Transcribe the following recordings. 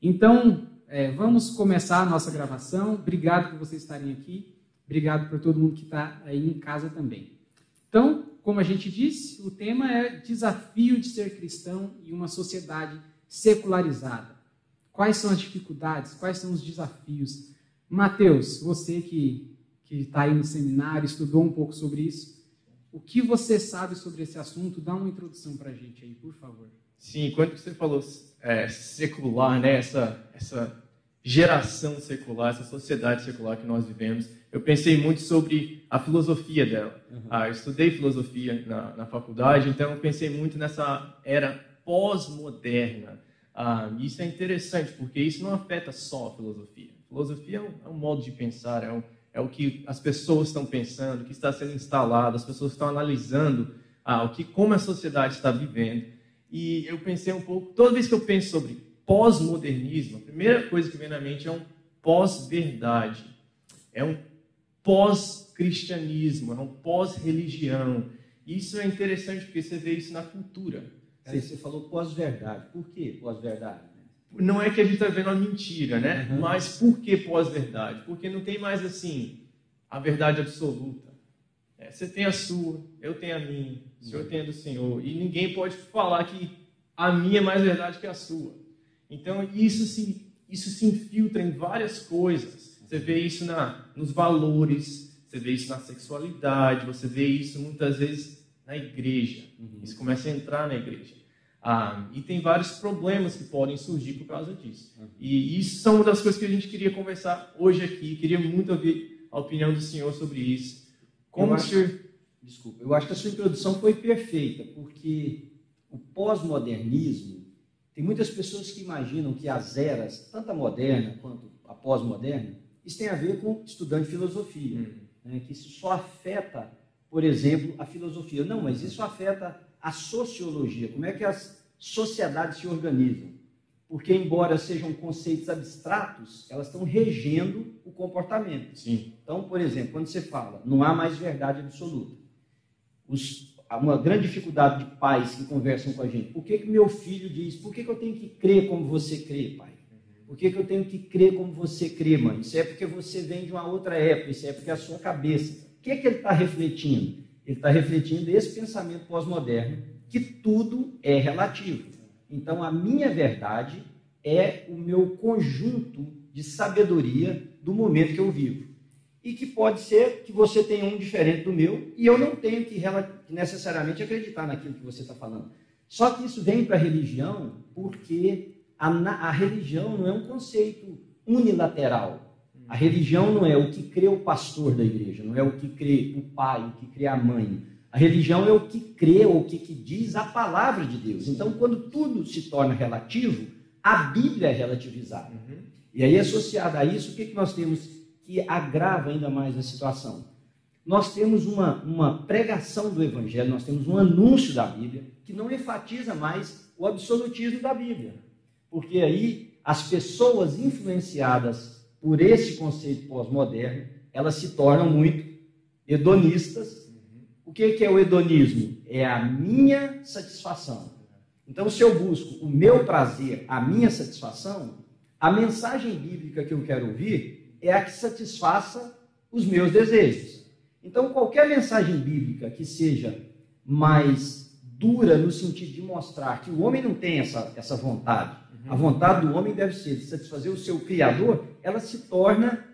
Então, é, vamos começar a nossa gravação. Obrigado por vocês estarem aqui. Obrigado por todo mundo que está aí em casa também. Então, como a gente disse, o tema é desafio de ser cristão em uma sociedade secularizada. Quais são as dificuldades? Quais são os desafios? Mateus, você que que está aí no seminário, estudou um pouco sobre isso, o que você sabe sobre esse assunto? Dá uma introdução para a gente aí, por favor. Sim, quando você falou é, secular, né, essa, essa geração secular, essa sociedade secular que nós vivemos, eu pensei muito sobre a filosofia dela. Uhum. Ah, eu estudei filosofia na, na, faculdade, então eu pensei muito nessa era pós-moderna. Ah, isso é interessante, porque isso não afeta só a filosofia. A filosofia é um, é um modo de pensar, é, um, é, o que as pessoas estão pensando, o que está sendo instalado, as pessoas estão analisando ah, o que, como a sociedade está vivendo. E eu pensei um pouco, toda vez que eu penso sobre pós-modernismo, a primeira coisa que vem na mente é um pós-verdade, é um pós-cristianismo, é um pós-religião. Isso é interessante porque você vê isso na cultura. Você falou pós-verdade. Por que pós-verdade? Não é que a gente está vendo a mentira, né? Uhum. Mas por que pós-verdade? Porque não tem mais assim a verdade absoluta. É, você tem a sua, eu tenho a minha, o Senhor tem a do Senhor. E ninguém pode falar que a minha é mais verdade que a sua. Então, isso se, isso se infiltra em várias coisas. Você vê isso na, nos valores, você vê isso na sexualidade, você vê isso muitas vezes na igreja. Uhum. Isso começa a entrar na igreja. Ah, e tem vários problemas que podem surgir por causa disso. Uhum. E isso são uma das coisas que a gente queria conversar hoje aqui. Queria muito ouvir a opinião do senhor sobre isso. Como acho, senhor... Desculpa, eu acho que a sua introdução foi perfeita, porque o pós-modernismo, tem muitas pessoas que imaginam que as eras, tanto a moderna quanto a pós-moderna, isso tem a ver com estudante de filosofia, hum. né, que isso só afeta, por exemplo, a filosofia. Não, mas isso afeta a sociologia, como é que as sociedades se organizam. Porque, embora sejam conceitos abstratos, elas estão regendo o comportamento. Sim. Então, por exemplo, quando você fala, não há mais verdade absoluta. Os, uma grande dificuldade de pais que conversam com a gente. Por que, que meu filho diz, por que, que eu tenho que crer como você crê, pai? Por que, que eu tenho que crer como você crê, mãe? Isso é porque você vem de uma outra época, isso é porque é a sua cabeça. O que, é que ele está refletindo? Ele está refletindo esse pensamento pós-moderno, que tudo é relativo. Então, a minha verdade é o meu conjunto de sabedoria do momento que eu vivo. E que pode ser que você tenha um diferente do meu e eu não tenho que necessariamente acreditar naquilo que você está falando. Só que isso vem para a religião porque a, a religião não é um conceito unilateral. A religião não é o que crê o pastor da igreja, não é o que crê o pai, o que crê a mãe. A religião é o que crê ou o que, que diz a palavra de Deus. Então, quando tudo se torna relativo, a Bíblia é relativizada. Uhum. E aí, associado a isso, o que, que nós temos que agrava ainda mais a situação? Nós temos uma, uma pregação do Evangelho, nós temos um anúncio da Bíblia que não enfatiza mais o absolutismo da Bíblia. Porque aí as pessoas influenciadas por esse conceito pós-moderno, elas se tornam muito hedonistas o que é o hedonismo? É a minha satisfação. Então, se eu busco o meu prazer, a minha satisfação, a mensagem bíblica que eu quero ouvir é a que satisfaça os meus desejos. Então, qualquer mensagem bíblica que seja mais dura no sentido de mostrar que o homem não tem essa, essa vontade, a vontade do homem deve ser de satisfazer o seu Criador, ela se torna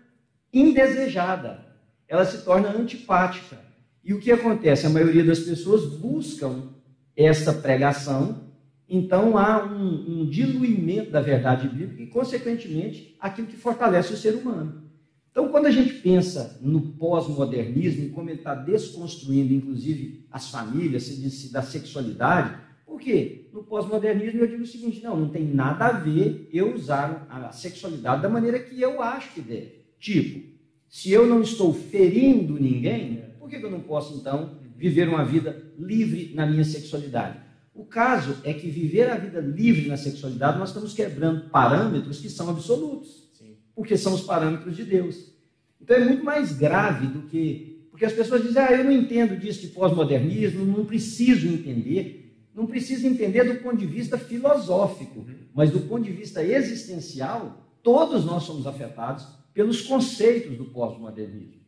indesejada, ela se torna antipática. E o que acontece? A maioria das pessoas buscam essa pregação, então há um, um diluimento da verdade bíblica e, consequentemente, aquilo que fortalece o ser humano. Então, quando a gente pensa no pós-modernismo como ele está desconstruindo, inclusive, as famílias, se diz da sexualidade, por quê? No pós-modernismo eu digo o seguinte: não, não tem nada a ver eu usar a sexualidade da maneira que eu acho que deve. Tipo, se eu não estou ferindo ninguém, por que eu não posso, então, viver uma vida livre na minha sexualidade? O caso é que viver a vida livre na sexualidade, nós estamos quebrando parâmetros que são absolutos, Sim. porque são os parâmetros de Deus. Então é muito mais grave do que. Porque as pessoas dizem, ah, eu não entendo disso de pós-modernismo, não preciso entender. não precisa entender do ponto de vista filosófico, uhum. mas do ponto de vista existencial, todos nós somos afetados pelos conceitos do pós-modernismo.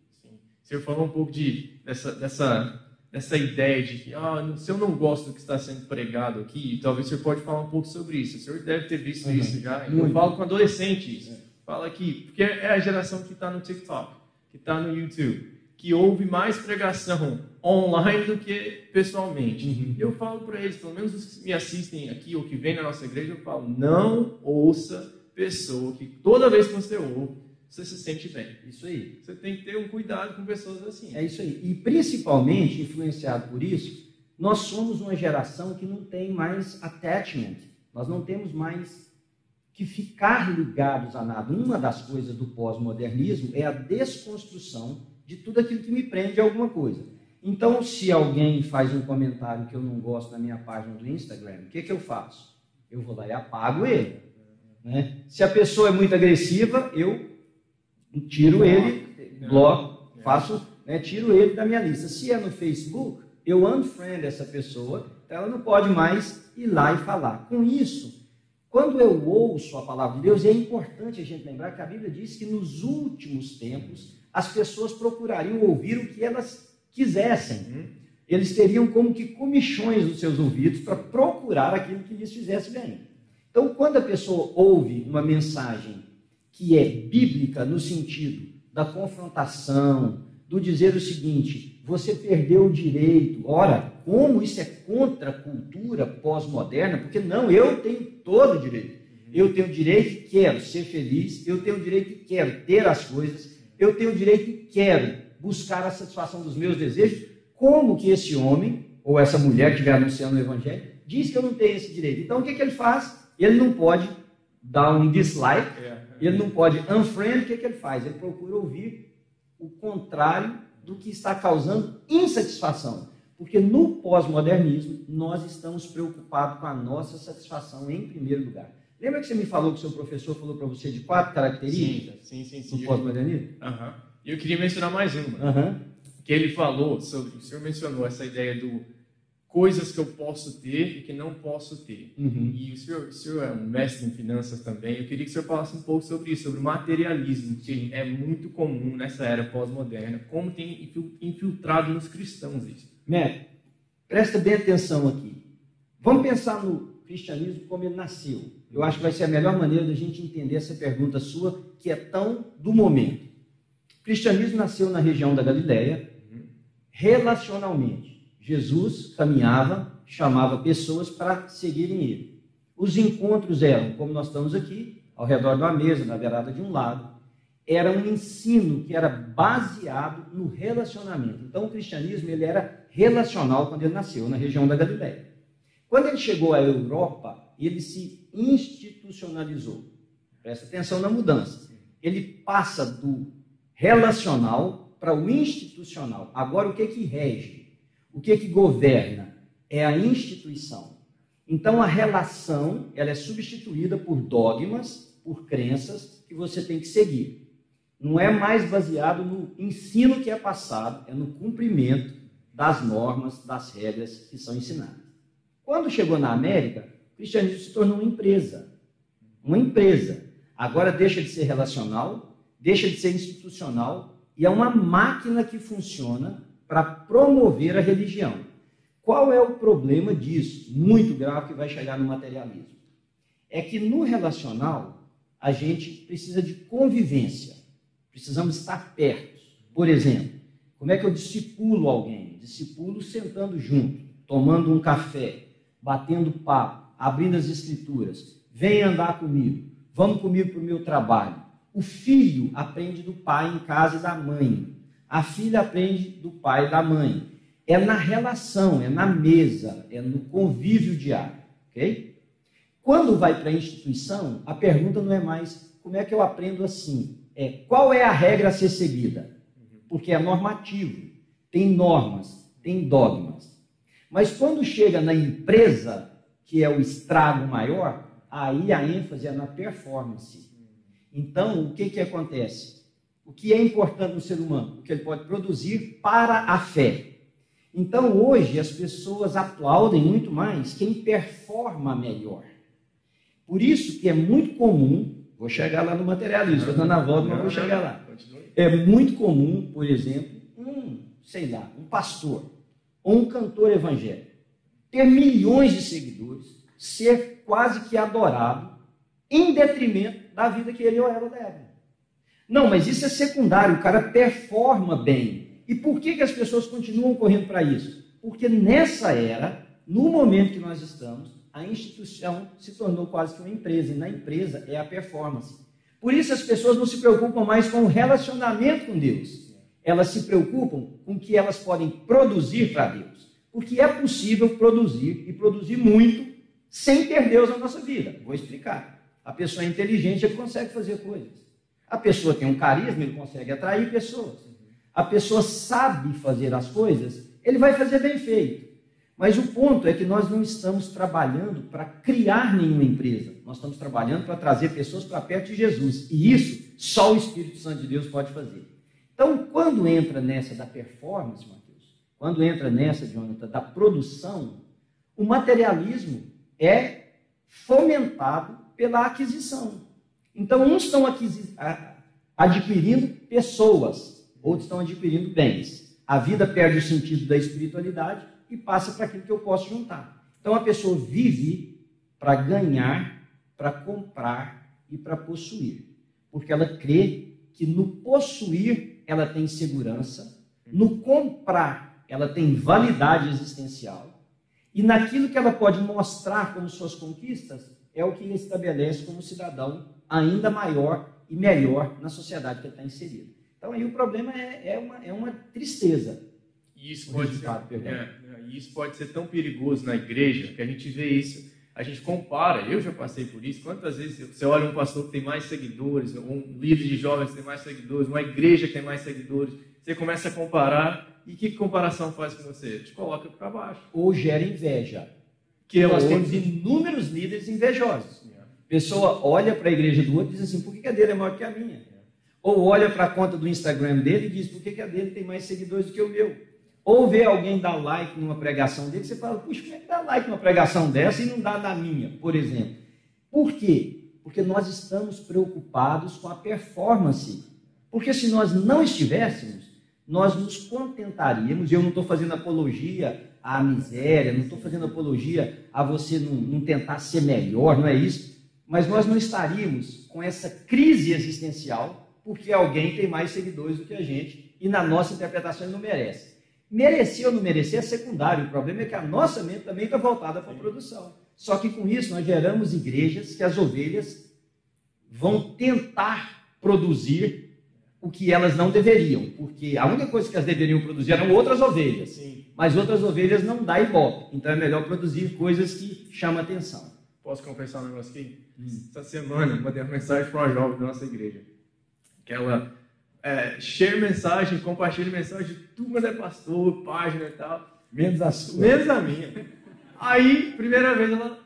Senhor falou um pouco de, dessa, dessa, dessa ideia de que, ah, se eu não gosto do que está sendo pregado aqui, talvez o senhor pode falar um pouco sobre isso. O senhor deve ter visto uhum. isso já. Eu falo com adolescentes. É. Fala aqui, porque é a geração que está no TikTok, que está no YouTube, que ouve mais pregação online do que pessoalmente. Uhum. Eu falo para eles, pelo menos os que me assistem aqui ou que vêm na nossa igreja, eu falo, não ouça pessoa que toda vez que você ouve, você se sente bem. Isso aí. Você tem que ter um cuidado com pessoas assim. É isso aí. E principalmente, influenciado por isso, nós somos uma geração que não tem mais attachment. Nós não temos mais que ficar ligados a nada. Uma das coisas do pós-modernismo é a desconstrução de tudo aquilo que me prende a alguma coisa. Então, se alguém faz um comentário que eu não gosto na minha página do Instagram, o que, que eu faço? Eu vou lá e apago ele. Né? Se a pessoa é muito agressiva, eu tiro ele, bloco, faço, né, tiro ele da minha lista. Se é no Facebook, eu unfriend essa pessoa, ela não pode mais ir lá e falar. Com isso, quando eu ouço a palavra de Deus, é importante a gente lembrar que a Bíblia diz que nos últimos tempos as pessoas procurariam ouvir o que elas quisessem. Uhum. Eles teriam como que comichões nos seus ouvidos para procurar aquilo que lhes fizesse bem. Então, quando a pessoa ouve uma mensagem que é bíblica no sentido da confrontação, do dizer o seguinte: você perdeu o direito. Ora, como isso é contra a cultura pós-moderna? Porque não, eu tenho todo o direito. Eu tenho o direito e quero ser feliz, eu tenho o direito e quero ter as coisas, eu tenho o direito e quero buscar a satisfação dos meus desejos. Como que esse homem ou essa mulher que estiver anunciando o evangelho diz que eu não tenho esse direito? Então o que, que ele faz? Ele não pode dar um dislike, é ele não pode unfriend, o que, é que ele faz? Ele procura ouvir o contrário do que está causando insatisfação. Porque no pós-modernismo, nós estamos preocupados com a nossa satisfação em primeiro lugar. Lembra que você me falou que o seu professor falou para você de quatro características sim, sim, sim, do pós-modernismo? Uhum. Eu queria mencionar mais uma. Uhum. Que ele falou sobre, o senhor mencionou essa ideia do coisas que eu posso ter e que não posso ter. Uhum. E o senhor, o senhor é um mestre em finanças também. Eu queria que o senhor falasse um pouco sobre isso, sobre materialismo, que é muito comum nessa era pós-moderna. Como tem infiltrado nos cristãos isso? Neto, presta bem atenção aqui. Vamos pensar no cristianismo como ele nasceu. Eu acho que vai ser a melhor maneira da gente entender essa pergunta sua, que é tão do momento. O cristianismo nasceu na região da Galileia, uhum. relacionalmente. Jesus caminhava, chamava pessoas para seguirem ele. Os encontros eram, como nós estamos aqui, ao redor de uma mesa, na beirada de um lago. Era um ensino que era baseado no relacionamento. Então, o cristianismo ele era relacional quando ele nasceu, na região da Galiléia. Quando ele chegou à Europa, ele se institucionalizou. Presta atenção na mudança. Ele passa do relacional para o institucional. Agora, o que que rege? O que que governa? É a instituição. Então a relação, ela é substituída por dogmas, por crenças que você tem que seguir. Não é mais baseado no ensino que é passado, é no cumprimento das normas, das regras que são ensinadas. Quando chegou na América, o cristianismo se tornou uma empresa. Uma empresa. Agora deixa de ser relacional, deixa de ser institucional e é uma máquina que funciona para promover a religião. Qual é o problema disso? Muito grave que vai chegar no materialismo. É que no relacional a gente precisa de convivência. Precisamos estar perto. Por exemplo, como é que eu discipulo alguém? Discipulo sentando junto, tomando um café, batendo papo, abrindo as escrituras. Vem andar comigo. Vamos comigo para o meu trabalho. O filho aprende do pai em casa e da mãe. A filha aprende do pai e da mãe. É na relação, é na mesa, é no convívio diário, ok? Quando vai para a instituição, a pergunta não é mais como é que eu aprendo assim, é qual é a regra a ser seguida? Porque é normativo, tem normas, tem dogmas. Mas quando chega na empresa, que é o estrago maior, aí a ênfase é na performance. Então, o que, que acontece? O que é importante no ser humano, o que ele pode produzir para a fé. Então, hoje, as pessoas aplaudem muito mais quem performa melhor. Por isso que é muito comum, vou chegar lá no materialismo, estou dando a volta, mas vou chegar lá. É muito comum, por exemplo, um, sei lá, um pastor ou um cantor evangélico ter milhões de seguidores, ser quase que adorado, em detrimento da vida que ele ou ela leva. Não, mas isso é secundário, o cara performa bem. E por que, que as pessoas continuam correndo para isso? Porque nessa era, no momento que nós estamos, a instituição se tornou quase que uma empresa, e na empresa é a performance. Por isso as pessoas não se preocupam mais com o relacionamento com Deus. Elas se preocupam com o que elas podem produzir para Deus. Porque é possível produzir e produzir muito sem ter Deus na nossa vida. Vou explicar. A pessoa inteligente, consegue fazer coisas. A pessoa tem um carisma, ele consegue atrair pessoas. A pessoa sabe fazer as coisas, ele vai fazer bem feito. Mas o ponto é que nós não estamos trabalhando para criar nenhuma empresa. Nós estamos trabalhando para trazer pessoas para perto de Jesus. E isso só o Espírito Santo de Deus pode fazer. Então, quando entra nessa da performance, Mateus, quando entra nessa, Jonathan, da produção, o materialismo é fomentado pela aquisição. Então, uns estão adquirindo pessoas, outros estão adquirindo bens. A vida perde o sentido da espiritualidade e passa para aquilo que eu posso juntar. Então a pessoa vive para ganhar, para comprar e para possuir. Porque ela crê que no possuir ela tem segurança, no comprar ela tem validade existencial, e naquilo que ela pode mostrar como suas conquistas é o que estabelece como cidadão ainda maior e melhor na sociedade que ele está inserido. Então aí o problema é, é, uma, é uma tristeza. E isso pode, ser, é, é, isso pode ser tão perigoso na igreja que a gente vê isso, a gente compara. Eu já passei por isso. Quantas vezes você olha um pastor que tem mais seguidores, um líder de jovens que tem mais seguidores, uma igreja que tem mais seguidores, você começa a comparar e que comparação faz com você? Te coloca para baixo. Ou gera inveja. Que nós outro... temos inúmeros líderes invejosos. Pessoa olha para a igreja do outro e diz assim: por que a dele é maior que a minha? Ou olha para a conta do Instagram dele e diz: por que a dele tem mais seguidores do que o meu? Ou ver alguém dar like numa pregação dele, você fala, puxa, como é que dá like numa pregação dessa e não dá na minha, por exemplo? Por quê? Porque nós estamos preocupados com a performance. Porque se nós não estivéssemos, nós nos contentaríamos, e eu não estou fazendo apologia à miséria, não estou fazendo apologia a você não, não tentar ser melhor, não é isso? Mas nós não estaríamos com essa crise existencial porque alguém tem mais seguidores do que a gente e na nossa interpretação ele não merece. Merecer ou não merecer é secundário. O problema é que a nossa mente também está voltada para a produção. Só que com isso nós geramos igrejas que as ovelhas vão tentar produzir o que elas não deveriam, porque a única coisa que elas deveriam produzir eram outras ovelhas, Sim. mas outras ovelhas não dá ibope, então é melhor produzir coisas que chamam atenção. Posso confessar um negócio aqui? Hum. Essa semana eu mandei uma mensagem para uma jovem da nossa igreja, que ela é, share mensagem, compartilhe mensagem de tudo é pastor, página e tal. Menos a sua. Menos a minha. Aí, primeira vez ela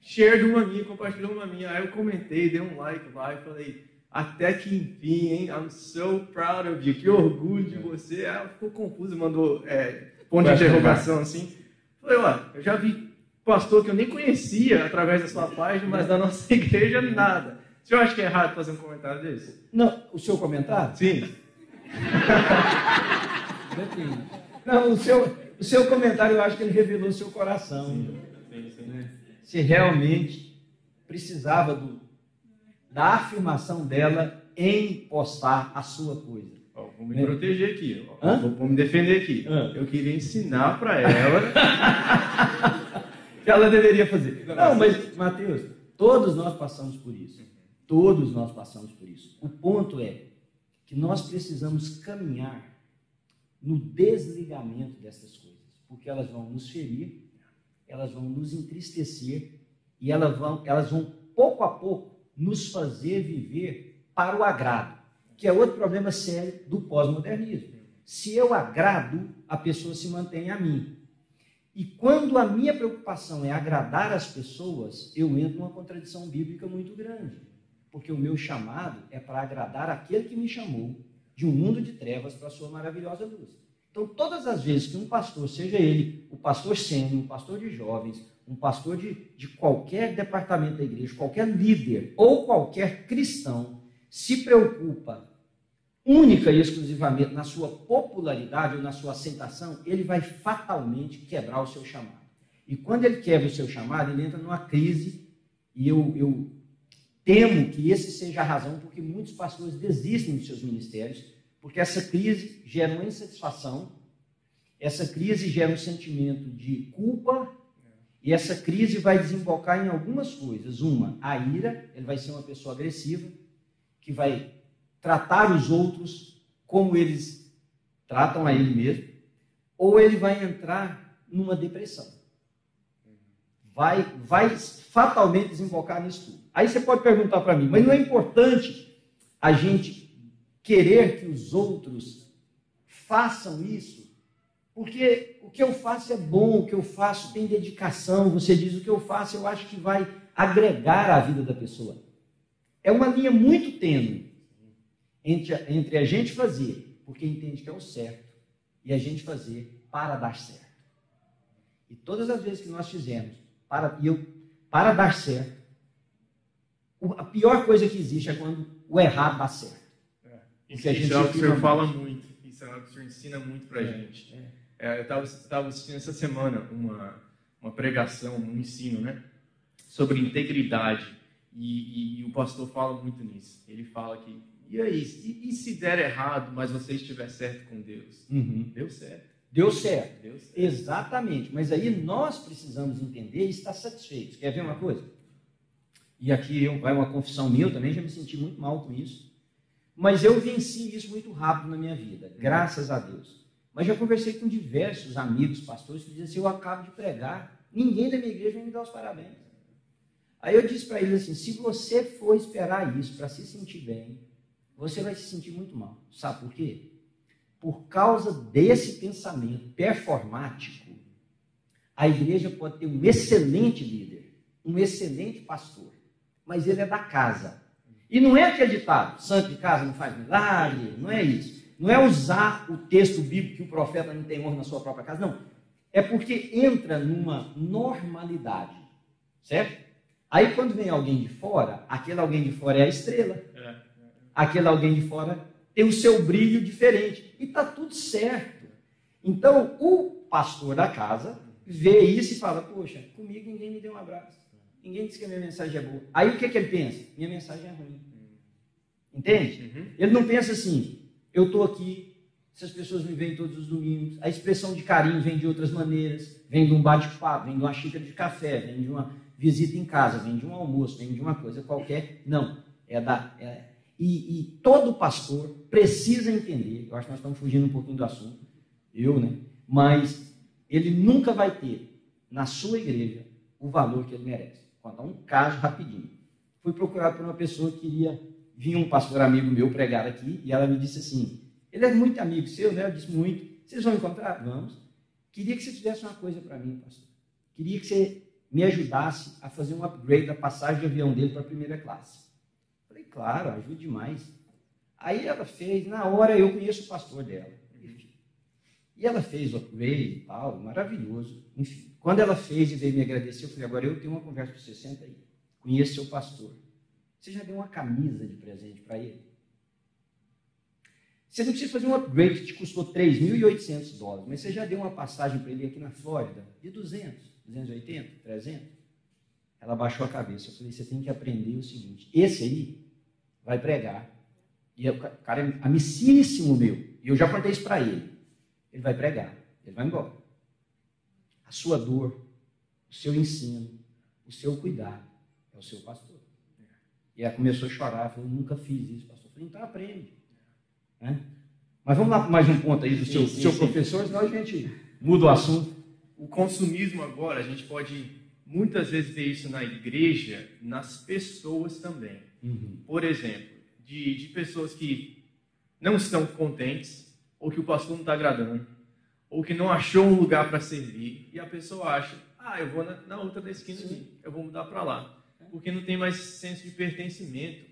share de uma minha, compartilhou uma minha. Aí eu comentei, dei um like lá e falei, até que enfim, hein? I'm so proud of you. Que orgulho de você. Ela ficou confusa, mandou é, ponto de interrogação assim. Falei, ó, eu já vi pastor que eu nem conhecia através da sua página, mas da nossa igreja nada. O senhor acha que é errado fazer um comentário desse? Não, o seu comentário? Sim. Não, o seu, o seu comentário eu acho que ele revelou o seu coração. Sim, sim, sim. Né? Se realmente precisava do, da afirmação dela em postar a sua coisa. Oh, vou me né? proteger aqui, vou, vou, me defender aqui. Hã? Eu queria ensinar para ela ela deveria fazer. Não, mas, Mateus, todos nós passamos por isso. Todos nós passamos por isso. O ponto é que nós precisamos caminhar no desligamento dessas coisas, porque elas vão nos ferir, elas vão nos entristecer e elas vão, elas vão pouco a pouco nos fazer viver para o agrado, que é outro problema sério do pós-modernismo. Se eu agrado, a pessoa se mantém a mim. E quando a minha preocupação é agradar as pessoas, eu entro numa contradição bíblica muito grande porque o meu chamado é para agradar aquele que me chamou de um mundo de trevas para a sua maravilhosa luz. Então, todas as vezes que um pastor, seja ele o pastor sênior, um pastor de jovens, um pastor de, de qualquer departamento da igreja, qualquer líder ou qualquer cristão, se preocupa única e exclusivamente na sua popularidade ou na sua aceitação, ele vai fatalmente quebrar o seu chamado. E quando ele quebra o seu chamado, ele entra numa crise, e eu, eu temo que esse seja a razão porque muitos pastores desistem dos seus ministérios, porque essa crise gera uma insatisfação, essa crise gera um sentimento de culpa, e essa crise vai desembocar em algumas coisas. Uma, a ira, ele vai ser uma pessoa agressiva, que vai tratar os outros como eles tratam a ele mesmo, ou ele vai entrar numa depressão. Vai, vai fatalmente desembocar nisso tudo. Aí você pode perguntar para mim, mas não é importante a gente querer que os outros façam isso? Porque o que eu faço é bom, o que eu faço tem dedicação. Você diz o que eu faço, eu acho que vai agregar à vida da pessoa. É uma linha muito tênue entre a, entre a gente fazer porque entende que é o certo e a gente fazer para dar certo. E todas as vezes que nós fizemos para, eu, para dar certo, a pior coisa que existe é quando o errado dá certo. É. Isso, isso é algo que o senhor fala muito, isso é algo que o senhor ensina muito para a é, gente. É. É, eu estava assistindo essa semana uma, uma pregação, um ensino, né? Sobre integridade. E, e, e, o pastor fala muito nisso. Ele fala que e aí, e, e se der errado, mas você estiver certo com Deus? Uhum. Deu certo. Deu certo. Deu certo. Exatamente. Mas aí nós precisamos entender e estar satisfeitos. Quer ver uma coisa? E aqui eu, vai uma confissão minha, eu também já me senti muito mal com isso. Mas eu venci isso muito rápido na minha vida, graças a Deus. Mas já conversei com diversos amigos, pastores, que dizem assim: eu acabo de pregar, ninguém da minha igreja vai me dar os parabéns. Aí eu disse para eles assim: se você for esperar isso para se sentir bem, você vai se sentir muito mal. Sabe por quê? Por causa desse pensamento performático, a igreja pode ter um excelente líder, um excelente pastor, mas ele é da casa. E não é acreditado, santo de casa não faz milagre, não é isso. Não é usar o texto bíblico que o profeta não tem honra na sua própria casa, não. É porque entra numa normalidade, certo? Aí quando vem alguém de fora, aquele alguém de fora é a estrela aquele alguém de fora tem o seu brilho diferente. E está tudo certo. Então, o pastor da casa vê isso e fala: Poxa, comigo ninguém me deu um abraço. Ninguém disse que a minha mensagem é boa. Aí o que, que ele pensa? Minha mensagem é ruim. Entende? Uhum. Ele não pensa assim: eu estou aqui, essas pessoas me veem todos os domingos. A expressão de carinho vem de outras maneiras: vem de um bate-papo, vem de uma xícara de café, vem de uma visita em casa, vem de um almoço, vem de uma coisa qualquer. Não. É da, é, e, e, todo pastor precisa entender, eu acho que nós estamos fugindo um pouquinho do assunto, eu, né? Mas ele nunca vai ter na sua igreja o valor que ele merece. Vou contar um caso rapidinho. Fui procurado por uma pessoa que queria vir um pastor amigo meu pregar aqui e ela me disse assim: ele é muito amigo seu, né? Eu disse muito. Vocês vão encontrar? Vamos. Queria que você fizesse uma coisa para mim, pastor. Queria que você me ajudasse a fazer um upgrade da passagem de avião dele para a primeira classe. Claro, ajude demais. Aí ela fez, na hora eu conheço o pastor dela. E ela fez o upgrade e tal, maravilhoso. Enfim, quando ela fez e veio me agradecer, eu falei, agora eu tenho uma conversa com você, senta aí. Conheço seu pastor. Você já deu uma camisa de presente para ele? Você não precisa fazer um upgrade que te custou 3.800 dólares, mas você já deu uma passagem para ele aqui na Flórida de 200, 280, 300? Ela baixou a cabeça. Eu falei, você tem que aprender o seguinte, esse aí vai pregar. E o cara é amicíssimo meu. E eu já contei isso para ele. Ele vai pregar. Ele vai embora. A sua dor, o seu ensino, o seu cuidado é o seu pastor. E ela começou a chorar. Falou, nunca fiz isso, pastor. Eu falei, então aprende. Né? Mas vamos lá para mais um ponto aí do sim, seu, sim, seu sim. professor, senão a gente muda o assunto. O consumismo agora, a gente pode muitas vezes ver isso na igreja, nas pessoas também. Uhum. Por exemplo, de, de pessoas que não estão contentes, ou que o pastor não está agradando, ou que não achou um lugar para servir, e a pessoa acha, ah, eu vou na, na outra da esquina eu vou mudar para lá, porque não tem mais senso de pertencimento.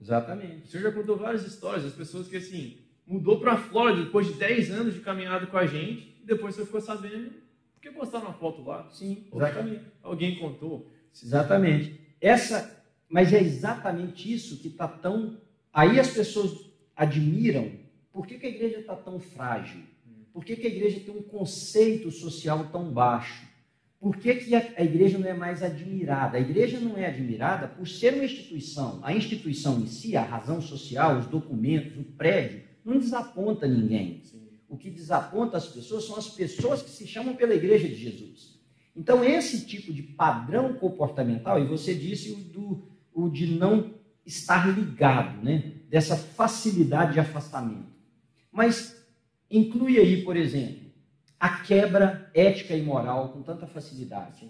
Exatamente. O senhor já contou várias histórias das pessoas que, assim, mudou para a Flórida depois de 10 anos de caminhada com a gente, e depois você ficou sabendo porque postaram uma foto lá. Sim, exatamente. Alguém contou. Exatamente. Essa, mas é exatamente isso que está tão. Aí as pessoas admiram. Por que, que a igreja está tão frágil? Por que, que, a igreja tem um conceito social tão baixo? Por que, que a, igreja não é mais admirada? A igreja não é admirada por ser uma instituição. A instituição em si, a razão social, os documentos, o prédio, não desaponta ninguém. O que desaponta as pessoas são as pessoas que se chamam pela igreja de Jesus. Então, esse tipo de padrão comportamental, e você disse do, o de não estar ligado, né? dessa facilidade de afastamento. Mas inclui aí, por exemplo, a quebra ética e moral com tanta facilidade.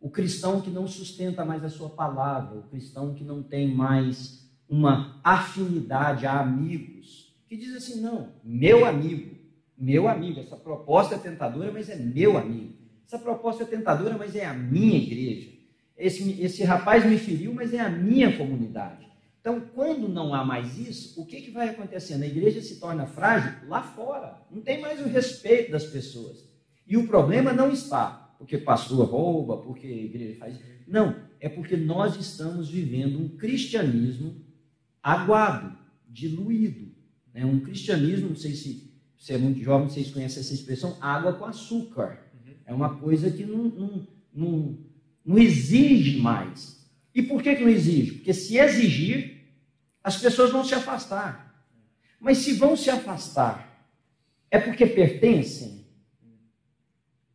O cristão que não sustenta mais a sua palavra, o cristão que não tem mais uma afinidade a amigos, que diz assim: não, meu amigo, meu amigo, essa proposta é tentadora, mas é meu amigo. Essa proposta é tentadora, mas é a minha igreja. Esse, esse rapaz me feriu, mas é a minha comunidade. Então, quando não há mais isso, o que, que vai acontecendo? A igreja se torna frágil lá fora. Não tem mais o respeito das pessoas. E o problema não está porque pastor rouba, porque a igreja faz. Não, é porque nós estamos vivendo um cristianismo aguado, diluído. Né? Um cristianismo, não sei se você é muito jovem, vocês conhecem essa expressão, água com açúcar. É uma coisa que não, não, não, não exige mais. E por que, que não exige? Porque se exigir, as pessoas vão se afastar. Mas se vão se afastar, é porque pertencem?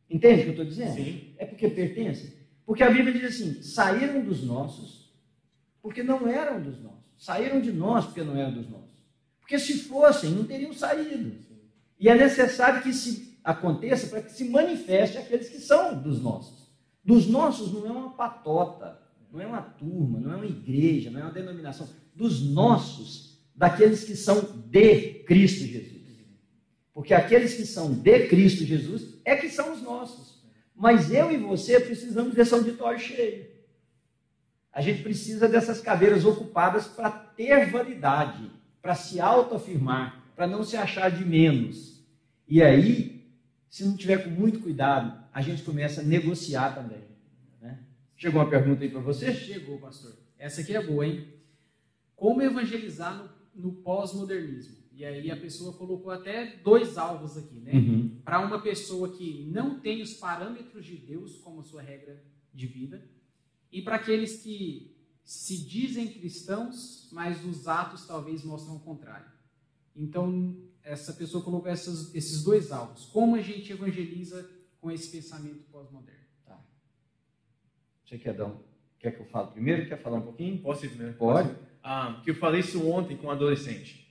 Entende o que eu estou dizendo? Sim. É porque pertencem. Porque a Bíblia diz assim: saíram dos nossos, porque não eram dos nossos. Saíram de nós, porque não eram dos nossos. Porque se fossem, não teriam saído. E é necessário que isso aconteça para que se manifeste aqueles que são dos nossos. Dos nossos não é uma patota, não é uma turma, não é uma igreja, não é uma denominação, dos nossos, daqueles que são de Cristo Jesus. Porque aqueles que são de Cristo Jesus é que são os nossos. Mas eu e você precisamos desse auditório cheio. A gente precisa dessas cadeiras ocupadas para ter validade, para se autoafirmar, para não se achar de menos. E aí, se não tiver com muito cuidado, a gente começa a negociar também. Chegou uma pergunta aí para você? Chegou, pastor. Essa aqui é boa, hein? Como evangelizar no, no pós-modernismo? E aí a pessoa colocou até dois alvos aqui, né? Uhum. Para uma pessoa que não tem os parâmetros de Deus como sua regra de vida, e para aqueles que se dizem cristãos, mas os atos talvez mostram o contrário. Então, essa pessoa colocou essas, esses dois alvos. Como a gente evangeliza com esse pensamento pós-moderno? Você quer dar um, Quer que eu fale primeiro? Quer falar um pouquinho? Posso ir primeiro? Pode. Ah, que eu falei isso ontem com um adolescente.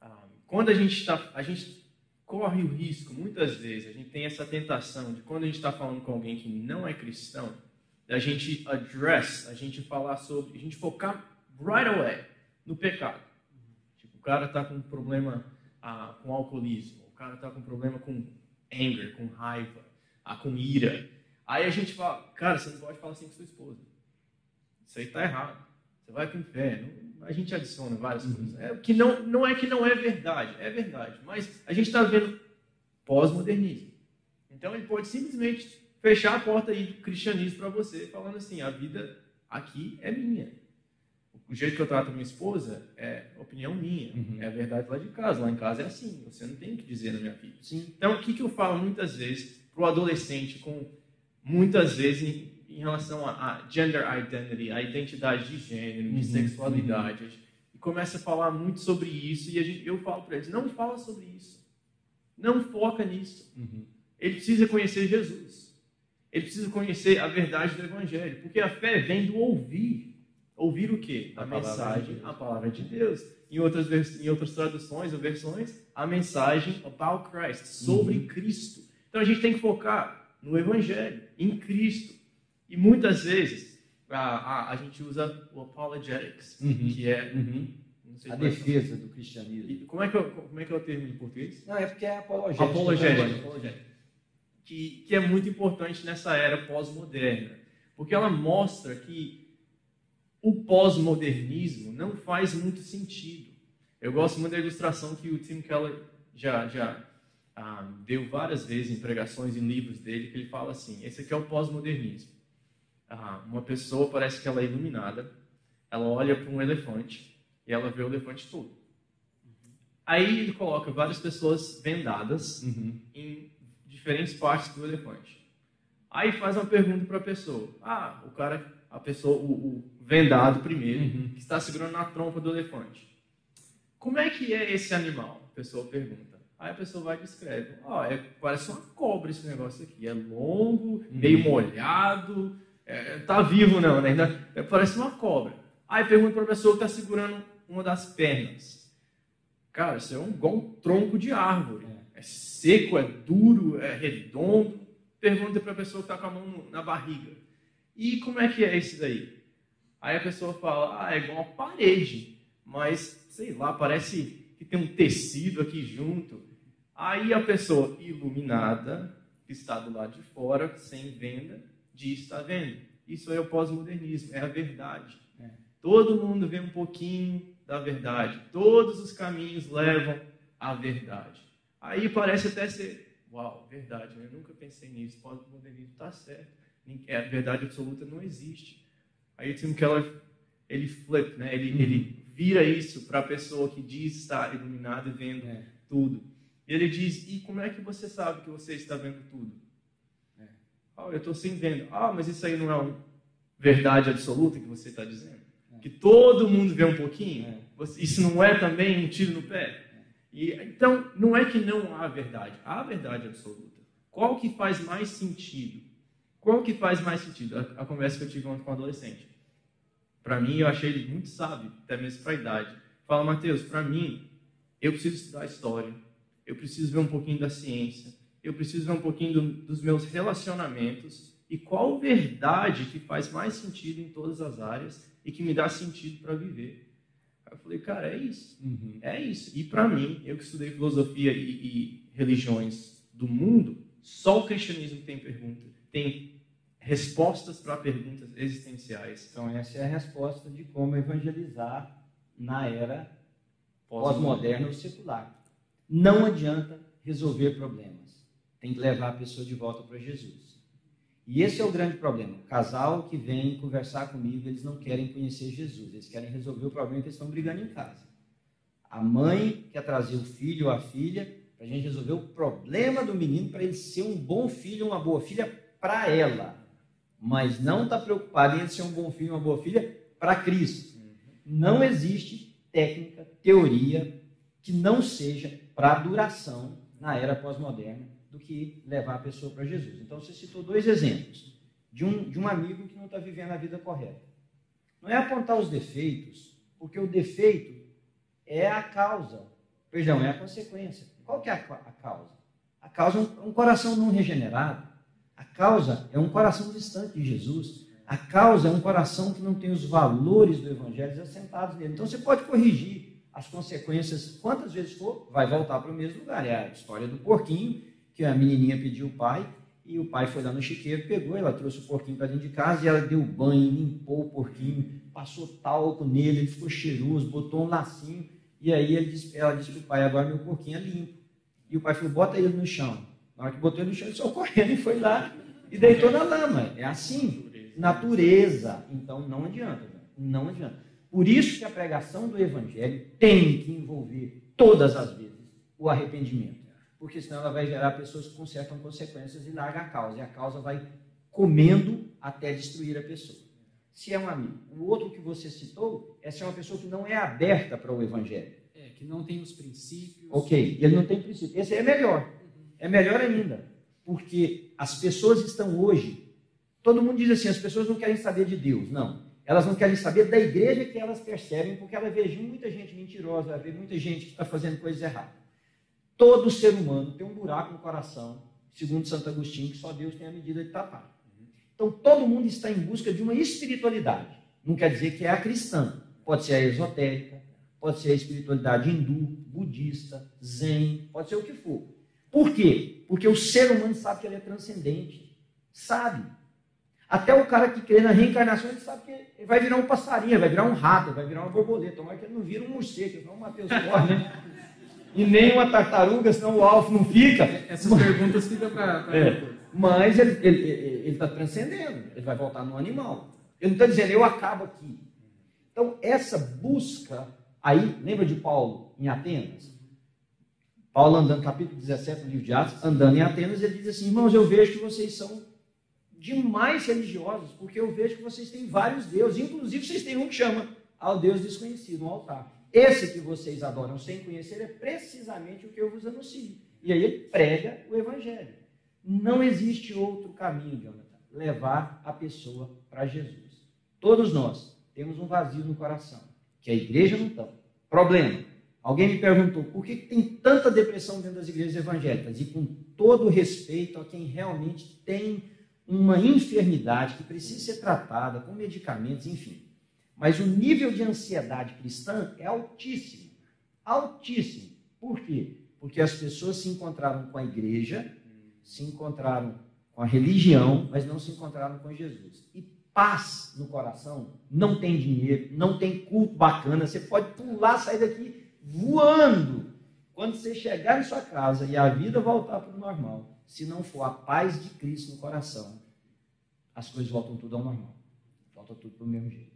Ah, quando a gente está, a gente corre o risco, muitas vezes, a gente tem essa tentação de quando a gente está falando com alguém que não é cristão, a gente address, a gente falar sobre, a gente focar right away no pecado. Tipo, o cara está com um problema ah, com alcoolismo, o cara está com problema com anger, com raiva, ah, com ira. Aí a gente fala, cara, você não pode falar assim com sua esposa. Isso aí está errado. Você vai para o inferno. A gente adiciona várias uhum. coisas. É, que não, não é que não é verdade, é verdade. Mas a gente está vendo pós-modernismo. Então ele pode simplesmente fechar a porta aí do cristianismo para você, falando assim: a vida aqui é minha. O jeito que eu trato minha esposa é opinião minha, uhum. é a verdade lá de casa. Lá em casa é assim, você não tem o que dizer na minha vida. Sim. Então, o que, que eu falo muitas vezes para o adolescente com muitas vezes em, em relação a, a, gender identity, a identidade de gênero, de uhum, sexualidade. Uhum. E começa a falar muito sobre isso e gente, eu falo para eles, não fala sobre isso. Não foca nisso. Uhum. Ele precisa conhecer Jesus. Ele precisa conhecer a verdade do Evangelho. Porque a fé vem do ouvir. Ouvir o quê? A, a mensagem, a palavra de Deus. Em outras, em outras traduções ou versões, a mensagem about Christ, sobre uhum. Cristo. Então a gente tem que focar no Evangelho, em Cristo. E muitas vezes a, a, a gente usa o apologetics, uhum. que é uhum. a é defesa é do cristianismo. E como, é que, como é que é o termo em português? Não, é porque é apologético. Apologético. apologético. Que, que é muito importante nessa era pós-moderna, porque ela mostra que o pós-modernismo não faz muito sentido. Eu gosto muito da ilustração que o Tim Keller já, já ah, deu várias vezes em pregações e livros dele, que ele fala assim: esse aqui é o pós-modernismo. Ah, uma pessoa parece que ela é iluminada, ela olha para um elefante e ela vê o elefante todo. Aí ele coloca várias pessoas vendadas uhum. em diferentes partes do elefante. Aí faz uma pergunta para a pessoa. Ah, o cara, a pessoa, o, o vendado primeiro, uhum. que está segurando na trompa do elefante. Como é que é esse animal? A pessoa pergunta. Aí a pessoa vai e descreve. Ó, oh, é, parece uma cobra esse negócio aqui. É longo, uhum. meio molhado. É, tá vivo não, né? É, parece uma cobra. Aí pergunta para a pessoa que está segurando uma das pernas. Cara, isso é um, igual um tronco de árvore. É seco, é duro, é redondo. Pergunta para a pessoa que está com a mão na barriga. E como é que é esse daí? Aí a pessoa fala, ah, é igual uma parede, mas, sei lá, parece que tem um tecido aqui junto. Aí a pessoa iluminada, que está do lado de fora, sem venda, diz, está vendo? Isso é o pós-modernismo, é a verdade. É. Todo mundo vê um pouquinho da verdade. Todos os caminhos levam à verdade. Aí parece até ser, uau, verdade, eu nunca pensei nisso, pós-modernismo está certo. A verdade absoluta não existe. Aí o Tim Keller, ele flip, né? ele, uhum. ele vira isso para a pessoa que diz estar iluminada e vendo é. tudo. E ele diz, e como é que você sabe que você está vendo tudo? É. Oh, eu estou sem vendo. Ah, mas isso aí não é uma verdade absoluta que você está dizendo? É. Que todo mundo vê um pouquinho? É. Isso não é também um tiro no pé? E, então, não é que não há verdade. Há verdade absoluta. Qual que faz mais sentido? Qual que faz mais sentido? A, a conversa que eu tive ontem com um adolescente. Para mim, eu achei ele muito sábio, até mesmo para a idade. Fala, Mateus, para mim, eu preciso estudar história, eu preciso ver um pouquinho da ciência, eu preciso ver um pouquinho do, dos meus relacionamentos e qual verdade que faz mais sentido em todas as áreas e que me dá sentido para viver. Eu falei, cara, é isso. Uhum. É isso. E para mim, eu que estudei filosofia e, e religiões do mundo, só o cristianismo tem pergunta, tem respostas para perguntas existenciais. Então, essa é a resposta de como evangelizar na era pós-moderna ou secular. Não adianta resolver problemas. Tem que levar a pessoa de volta para Jesus. E esse é o grande problema. O casal que vem conversar comigo, eles não querem conhecer Jesus, eles querem resolver o problema que eles estão brigando em casa. A mãe quer trazer o filho ou a filha para a gente resolver o problema do menino, para ele ser um bom filho, uma boa filha para ela mas não está preocupado em ser um bom filho, uma boa filha para Cristo. Não existe técnica, teoria que não seja para a duração na era pós-moderna do que levar a pessoa para Jesus. Então você citou dois exemplos de um, de um amigo que não está vivendo a vida correta. Não é apontar os defeitos, porque o defeito é a causa, perdão, é a consequência. Qual que é a, a causa? A causa é um, um coração não regenerado, a causa é um coração distante de Jesus. A causa é um coração que não tem os valores do Evangelho assentados nele. Então você pode corrigir as consequências quantas vezes for, vai voltar para o mesmo lugar. É a história do porquinho, que a menininha pediu o pai, e o pai foi lá no chiqueiro, pegou, ela trouxe o porquinho para dentro de casa e ela deu banho, limpou o porquinho, passou talco nele, ele ficou cheiroso, botou um lacinho, e aí ela disse para o pai, agora meu porquinho é limpo. E o pai falou, bota ele no chão. Na hora que botou no chão, ele saiu correndo e foi lá e deitou na lama. É assim. Natureza. Então não adianta. Não adianta. Por isso que a pregação do Evangelho tem que envolver todas as vezes o arrependimento. Porque senão ela vai gerar pessoas que consertam consequências e larga a causa. E a causa vai comendo até destruir a pessoa. Se é um amigo. O outro que você citou é se é uma pessoa que não é aberta para o Evangelho. É, que não tem os princípios. Ok, ele não tem princípio. Esse é melhor é melhor ainda, porque as pessoas estão hoje, todo mundo diz assim, as pessoas não querem saber de Deus, não. Elas não querem saber da igreja que elas percebem, porque elas veem muita gente mentirosa, ela vê muita gente que está fazendo coisas erradas. Todo ser humano tem um buraco no coração, segundo Santo Agostinho, que só Deus tem a medida de tapar. Então todo mundo está em busca de uma espiritualidade. Não quer dizer que é a cristã, pode ser a esotérica, pode ser a espiritualidade hindu, budista, zen, pode ser o que for. Por quê? Porque o ser humano sabe que ele é transcendente. Sabe. Até o cara que crê na reencarnação, ele sabe que ele vai virar um passarinho, vai virar um rato, vai virar uma borboleta. Tomara que ele não vira um morcego, não o Matheus corre, né? E nem uma tartaruga, senão o alvo não fica. Essas perguntas ficam para é, Mas ele está transcendendo, ele vai voltar no animal. Ele não está dizendo, eu acabo aqui. Então, essa busca, aí, lembra de Paulo em Atenas? Paulo andando, capítulo 17 do livro de Atos, andando em Atenas, ele diz assim, irmãos, eu vejo que vocês são demais religiosos, porque eu vejo que vocês têm vários deuses, inclusive vocês têm um que chama ao Deus desconhecido, um altar. Esse que vocês adoram sem conhecer é precisamente o que eu vos anuncio. E aí ele prega o evangelho. Não existe outro caminho, Jonathan, levar a pessoa para Jesus. Todos nós temos um vazio no coração, que a igreja não tem. Problema. Alguém me perguntou por que tem tanta depressão dentro das igrejas evangélicas? E com todo respeito a quem realmente tem uma enfermidade que precisa ser tratada com medicamentos, enfim. Mas o nível de ansiedade cristã é altíssimo. Altíssimo. Por quê? Porque as pessoas se encontraram com a igreja, se encontraram com a religião, mas não se encontraram com Jesus. E paz no coração, não tem dinheiro, não tem culto bacana, você pode pular, sair daqui voando. Quando você chegar em sua casa e a vida voltar para o normal, se não for a paz de Cristo no coração, as coisas voltam tudo ao normal. Volta tudo para o mesmo jeito.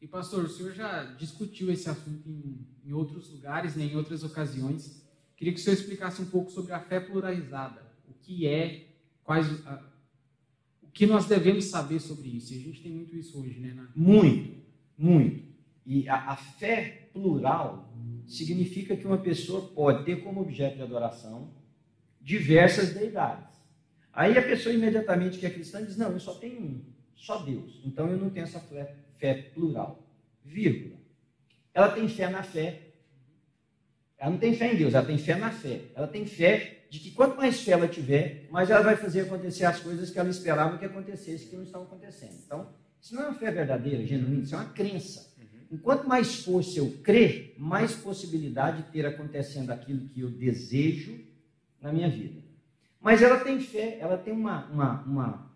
E pastor, o senhor já discutiu esse assunto em, em outros lugares, né, em outras ocasiões. Queria que o senhor explicasse um pouco sobre a fé pluralizada. O que é, quais, a, o que nós devemos saber sobre isso. E a gente tem muito isso hoje, né? Na... Muito, muito. E a, a fé plural significa que uma pessoa pode ter como objeto de adoração diversas deidades. Aí a pessoa imediatamente que é cristã diz: Não, eu só tenho um, só Deus. Então eu não tenho essa fé, fé plural. Vírgula. Ela tem fé na fé. Ela não tem fé em Deus, ela tem fé na fé. Ela tem fé de que quanto mais fé ela tiver, mais ela vai fazer acontecer as coisas que ela esperava que acontecesse que não estão acontecendo. Então, isso não é uma fé verdadeira, genuína, isso é uma crença. Enquanto mais força eu crer, mais possibilidade de ter acontecendo aquilo que eu desejo na minha vida. Mas ela tem fé, ela tem uma, uma, uma,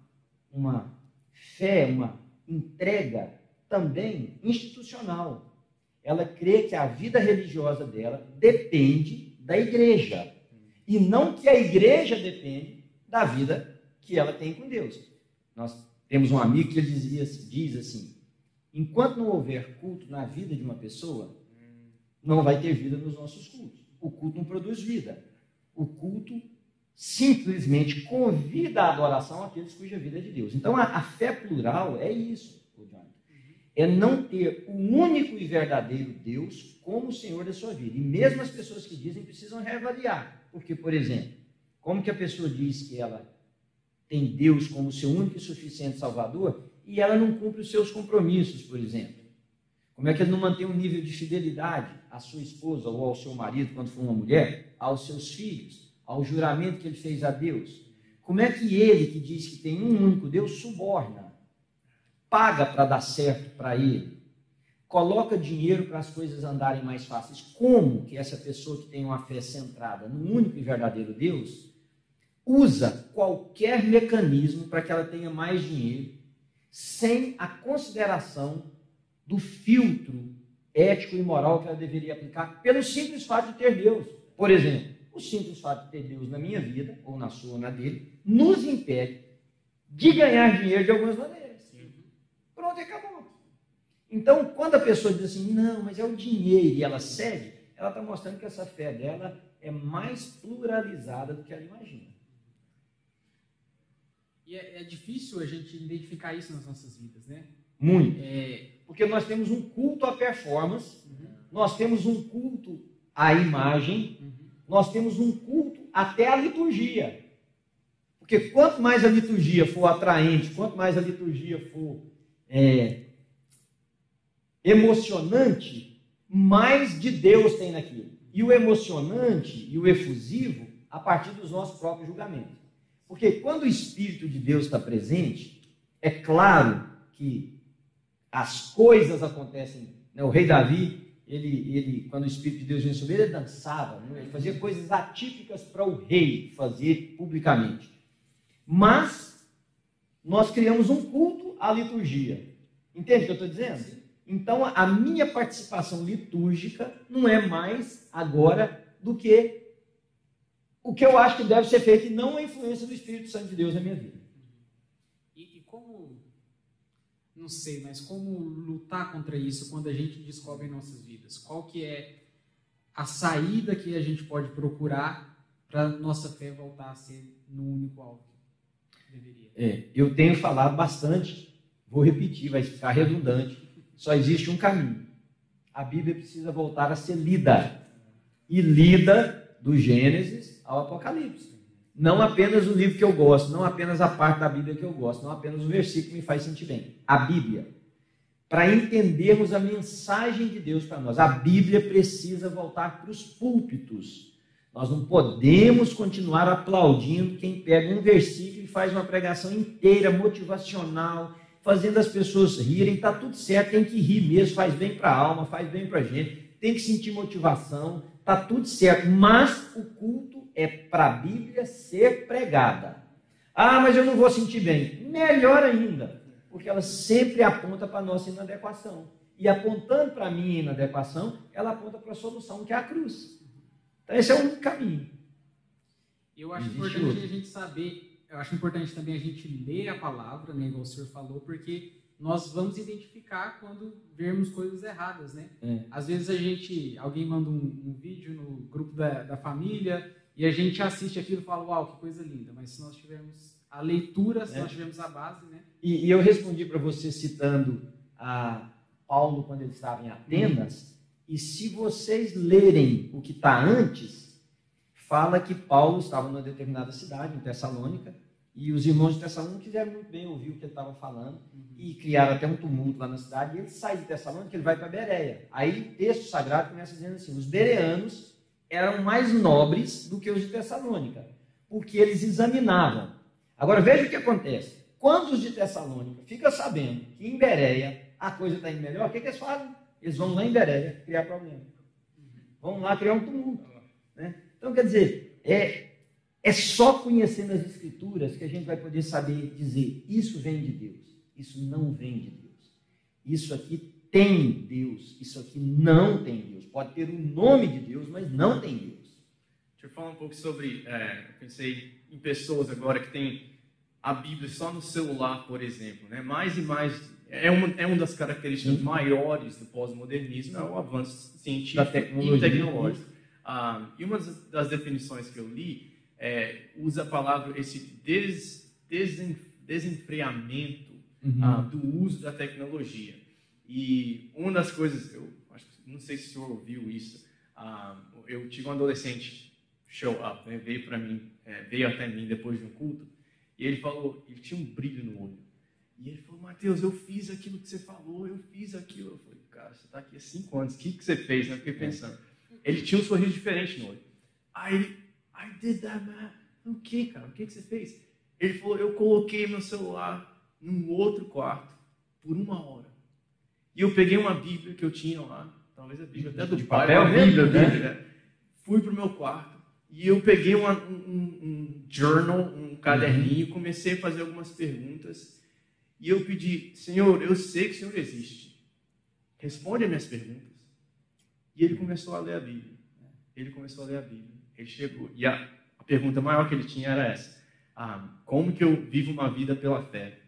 uma fé, uma entrega também institucional. Ela crê que a vida religiosa dela depende da igreja. E não que a igreja depende da vida que ela tem com Deus. Nós temos um amigo que dizia, diz assim: enquanto não houver culto na vida de uma pessoa, não vai ter vida nos nossos cultos. O culto não produz vida o culto simplesmente convida a adoração àqueles cuja vida é de Deus. Então, a, a fé plural é isso, é não ter o único e verdadeiro Deus como o Senhor da sua vida. E mesmo as pessoas que dizem precisam reavaliar. Porque, por exemplo, como que a pessoa diz que ela tem Deus como seu único e suficiente Salvador e ela não cumpre os seus compromissos, por exemplo? Como é que ele não mantém um nível de fidelidade à sua esposa ou ao seu marido, quando for uma mulher, aos seus filhos, ao juramento que ele fez a Deus? Como é que ele, que diz que tem um único Deus, suborna, paga para dar certo para ele, coloca dinheiro para as coisas andarem mais fáceis? Como que essa pessoa que tem uma fé centrada no único e verdadeiro Deus usa qualquer mecanismo para que ela tenha mais dinheiro, sem a consideração do filtro ético e moral que ela deveria aplicar pelo simples fato de ter Deus. Por exemplo, o simples fato de ter Deus na minha vida, ou na sua ou na dele, nos impede de ganhar dinheiro de algumas maneiras. Pronto, acabou. Então, quando a pessoa diz assim, não, mas é o dinheiro e ela cede, ela está mostrando que essa fé dela é mais pluralizada do que ela imagina. E é, é difícil a gente identificar isso nas nossas vidas, né? Muito. É, porque nós temos um culto à performance, uhum. nós temos um culto à imagem, uhum. nós temos um culto até à liturgia. Porque quanto mais a liturgia for atraente, quanto mais a liturgia for é, emocionante, mais de Deus tem naquilo. E o emocionante e o efusivo a partir dos nossos próprios julgamentos. Porque quando o Espírito de Deus está presente, é claro que as coisas acontecem. Né? O rei Davi, ele, ele, quando o Espírito de Deus vinha sobre ele, ele dançava, né? ele fazia coisas atípicas para o rei fazer publicamente. Mas nós criamos um culto à liturgia. Entende o que eu estou dizendo? Então, a minha participação litúrgica não é mais agora do que o que eu acho que deve ser feito e não a influência do Espírito Santo de Deus na minha vida. E, e como, não sei, mas como lutar contra isso quando a gente descobre em nossas vidas? Qual que é a saída que a gente pode procurar para nossa fé voltar a ser no único alvo que deveria? É, eu tenho falado bastante, vou repetir, vai ficar redundante. Só existe um caminho. A Bíblia precisa voltar a ser lida. E lida do Gênesis ao Apocalipse. Não apenas o livro que eu gosto, não apenas a parte da Bíblia que eu gosto, não apenas o versículo que me faz sentir bem. A Bíblia para entendermos a mensagem de Deus para nós. A Bíblia precisa voltar para os púlpitos. Nós não podemos continuar aplaudindo quem pega um versículo e faz uma pregação inteira, motivacional, fazendo as pessoas rirem. Está tudo certo, tem que rir mesmo, faz bem para a alma, faz bem para a gente, tem que sentir motivação, está tudo certo. Mas o culto é para a Bíblia ser pregada. Ah, mas eu não vou sentir bem. Melhor ainda porque ela sempre aponta para a nossa inadequação. E apontando para a minha inadequação, ela aponta para a solução, que é a cruz. Então, esse é o único caminho. Eu acho Existe importante outro. a gente saber, eu acho importante também a gente ler a palavra, né, igual o senhor falou, porque nós vamos identificar quando vermos coisas erradas, né? É. Às vezes a gente, alguém manda um, um vídeo no grupo da, da, família e a gente assiste aquilo e fala, uau, que coisa linda. Mas se nós tivermos a leitura, se é. nós tivermos a base, né? E, e eu respondi para você citando a Paulo quando ele estava em Atenas. Uhum. E se vocês lerem o que está antes, fala que Paulo estava numa determinada cidade, em Tessalônica, e os irmãos de Tessalônica quiseram muito bem ouvir o que ele estava falando uhum. e criaram até um tumulto lá na cidade. E ele sai de Tessalônica, ele vai para Bereia. Aí o texto sagrado começa dizendo assim: os bereanos eram mais nobres do que os de Tessalônica, porque eles examinavam Agora veja o que acontece. Quando os de Tessalônica ficam sabendo que em Bereia a coisa está indo melhor, o que, que, eles fazem? Eles vão lá em Bereia criar problema. Vão lá criar um tumulto. Né? Então, quer dizer, é, é só conhecendo as Escrituras que a gente vai poder saber dizer: isso vem de Deus, isso não vem de Deus. Isso aqui tem Deus, isso aqui não tem Deus. Pode ter o nome de Deus, mas não tem Deus. Deixa eu falar um pouco sobre. É, pensei em pessoas agora que têm a Bíblia só no celular, por exemplo. Né? Mais e mais. É uma, é uma das características maiores do pós-modernismo, é o avanço científico e tecnológico. Ah, e uma das definições que eu li é, usa a palavra esse des, desen, desenfreamento uhum. ah, do uso da tecnologia. E uma das coisas, eu acho, não sei se o senhor ouviu isso, ah, eu tive um adolescente show up, né? veio para mim, é, veio até mim depois de um culto, e ele falou, ele tinha um brilho no olho. E ele falou, Mateus, eu fiz aquilo que você falou, eu fiz aquilo. Eu falei, cara, você está aqui há cinco anos, o que, que você fez? Eu fiquei pensando. Ele tinha um sorriso diferente no olho. Aí ele, I did that, man. O que, cara? O que, que você fez? Ele falou, eu coloquei meu celular num outro quarto por uma hora. E eu peguei uma Bíblia que eu tinha lá, talvez a Bíblia até do de papel, pai, Bíblia, Bíblia, né? Fui para o meu quarto, e eu peguei uma, um, um, journal, um caderninho, uhum. comecei a fazer algumas perguntas. E eu pedi, Senhor, eu sei que o Senhor existe. Responde as minhas perguntas. E ele começou a ler a Bíblia. Ele começou a ler a Bíblia. Ele chegou. E a, a pergunta maior que ele tinha era essa: ah, Como que eu vivo uma vida pela fé?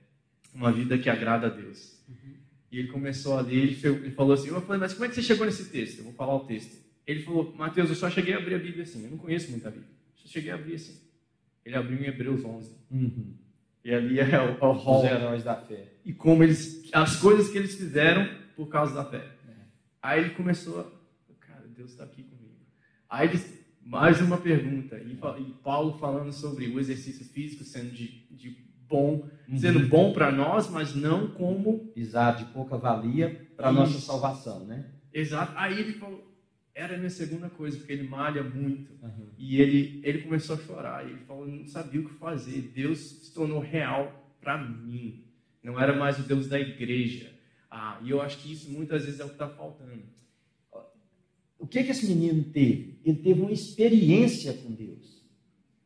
Uma vida que agrada a Deus. Uhum. E ele começou a ler. Ele, ele falou assim: Eu falei, mas como é que você chegou nesse texto? Eu vou falar o texto. Ele falou, Mateus, eu só cheguei a abrir a Bíblia assim. Eu não conheço muita Bíblia. Só cheguei a abrir assim. Ele abriu em Hebreus 11. Uhum. E ali é o, o hall. Os heróis da fé. E como eles, as coisas que eles fizeram por causa da fé. É. Aí ele começou a, cara, Deus está aqui comigo. Aí ele, mais uma pergunta. E, e, Paulo falando sobre o exercício físico sendo de, de bom, uhum. sendo bom para nós, mas não como. Exato, de pouca valia para nossa salvação, né? Exato. Aí ele falou, era a minha segunda coisa, porque ele malha muito. Uhum. E ele, ele começou a chorar. E ele falou, não sabia o que fazer. Deus se tornou real para mim. Não era mais o Deus da igreja. Ah, e eu acho que isso muitas vezes é o que está faltando. O que, que esse menino teve? Ele teve uma experiência com Deus.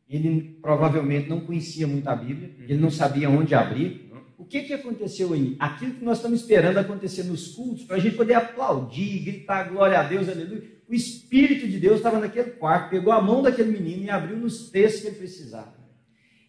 Ele provavelmente não conhecia muito a Bíblia, ele não sabia onde abrir, O que, que aconteceu aí? Aquilo que nós estamos esperando acontecer nos cultos, para a gente poder aplaudir, gritar glória a Deus, aleluia. O Espírito de Deus estava naquele quarto, pegou a mão daquele menino e abriu nos textos que ele precisava.